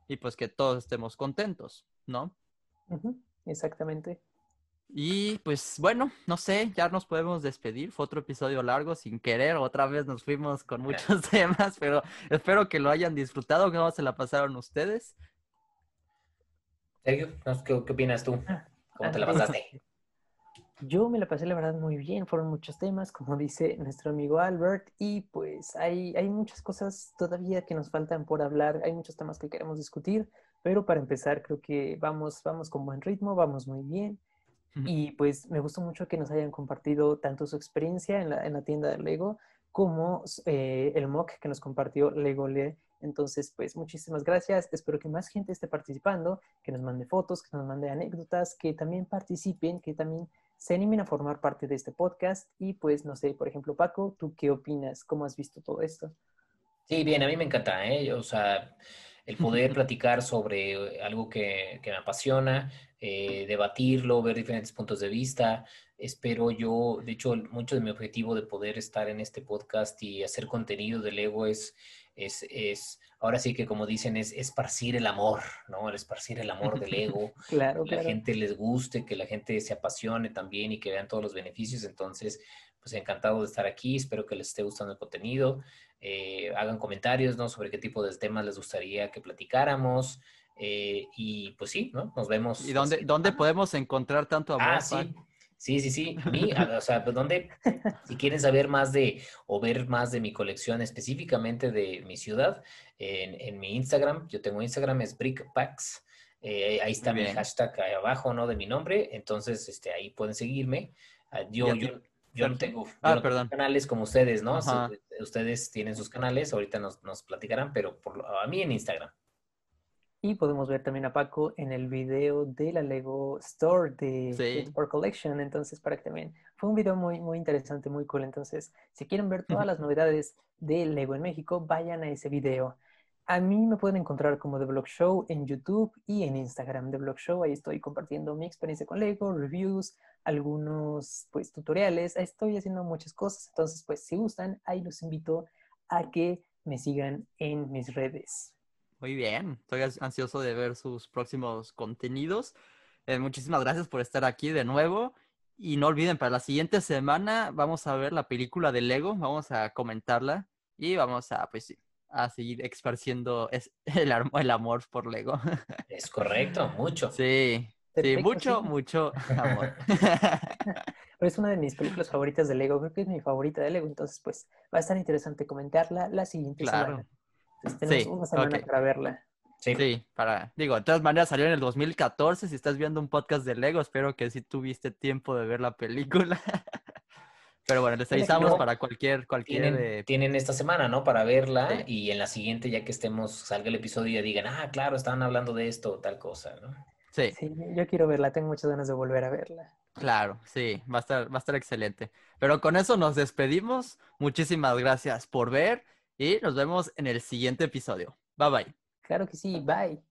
y pues que todos estemos contentos, ¿no? Exactamente. Y pues bueno, no sé, ya nos podemos despedir. Fue otro episodio largo sin querer. Otra vez nos fuimos con muchos temas, pero espero que lo hayan disfrutado. ¿Cómo se la pasaron ustedes? Sergio. ¿qué, qué opinas tú? ¿Cómo te la Ah, pasaste? Yo me la pasé, la verdad, muy bien. Fueron muchos temas, como dice nuestro amigo Albert, y pues hay, hay muchas cosas todavía que nos faltan por hablar. Hay muchos temas que queremos discutir, pero para empezar, creo que vamos, vamos con buen ritmo, vamos muy bien. Y pues me gustó mucho que nos hayan compartido tanto su experiencia en la, en la tienda de Lego como eh, el mock que nos compartió Lego Le. Entonces, pues muchísimas gracias. Espero que más gente esté participando, que nos mande fotos, que nos mande anécdotas, que también participen, que también se animen a formar parte de este podcast. Y pues, no sé, por ejemplo, Paco, ¿tú qué opinas? ¿Cómo has visto todo esto? Sí, bien, a mí me encanta, ¿eh? O sea, el poder platicar sobre algo que, que me apasiona, eh, debatirlo, ver diferentes puntos de vista. Espero yo, de hecho, mucho de mi objetivo de poder estar en este podcast y hacer contenido de Lego es, es, es ahora sí que como dicen, es esparcir el amor, ¿no? El esparcir el amor del Lego. Claro, que la gente les guste, que la gente se apasione también y que vean todos los beneficios. Entonces, pues encantado de estar aquí. Espero que les esté gustando el contenido. Eh, hagan comentarios, ¿no? Sobre qué tipo de temas les gustaría que platicáramos. Eh, y pues sí, ¿no? Nos vemos. ¿Y dónde, dónde podemos encontrar tanto amor? Ah, sí. Sí, sí, sí. A mí, o sea, pues dónde, si quieren saber más de, o ver más de mi colección específicamente de mi ciudad, en, en mi Instagram, yo tengo Instagram, es BrickPacks. eh, ahí está mi hashtag ahí abajo, ¿no? De mi nombre. Entonces, este, ahí pueden seguirme. Ah, yo, ¿Y a ti, yo, yo no tengo, yo Ah, no tengo perdón. canales como ustedes, ¿no? Ajá. Ustedes tienen sus canales, ahorita nos, nos platicarán, pero por, a mí en Instagram. Y podemos ver también a Paco en el video de la Lego Store de Sí. Collection. Entonces, para que también fue un video muy, muy interesante, muy cool. Entonces, si quieren ver todas las novedades de Lego en México, vayan a ese video. A mí me pueden encontrar como The Blog Show en YouTube y en Instagram The Blog Show. Ahí estoy compartiendo mi experiencia con Lego, reviews, algunos pues tutoriales. Ahí estoy haciendo muchas cosas. Entonces, pues si gustan, ahí los invito a que me sigan en mis redes. Muy bien, estoy ansioso de ver sus próximos contenidos. Eh, muchísimas gracias por estar aquí de nuevo. Y no olviden, para la siguiente semana vamos a ver la película de Lego, vamos a comentarla y vamos a, pues sí, a seguir esparciendo es- el, el amor por Lego. Es correcto, mucho. Sí, sí, Perfecto, mucho, sí. mucho amor. Pero es una de mis películas favoritas de Lego, creo que es mi favorita de Lego, entonces pues va a estar interesante comentarla la siguiente Claro. semana. Entonces, tenemos Sí, una semana para verla. Sí. Sí, para, digo, de todas maneras salió en el 2014, si estás viendo un podcast de Lego, espero que sí tuviste tiempo de ver la película. Pero bueno, les avisamos no. para cualquier, cualquier... Tienen, eh, tienen esta semana, ¿no? Para verla Sí. y en la siguiente, ya que estemos, salga el episodio, ya digan, ah, claro, estaban hablando de esto o tal cosa, ¿no? Sí, Sí, yo quiero verla, tengo muchas ganas de volver a verla. claro, sí, va a estar, va a estar excelente. Pero con eso nos despedimos. Muchísimas gracias por ver y nos vemos en el siguiente episodio. Bye bye. Claro que sí, bye.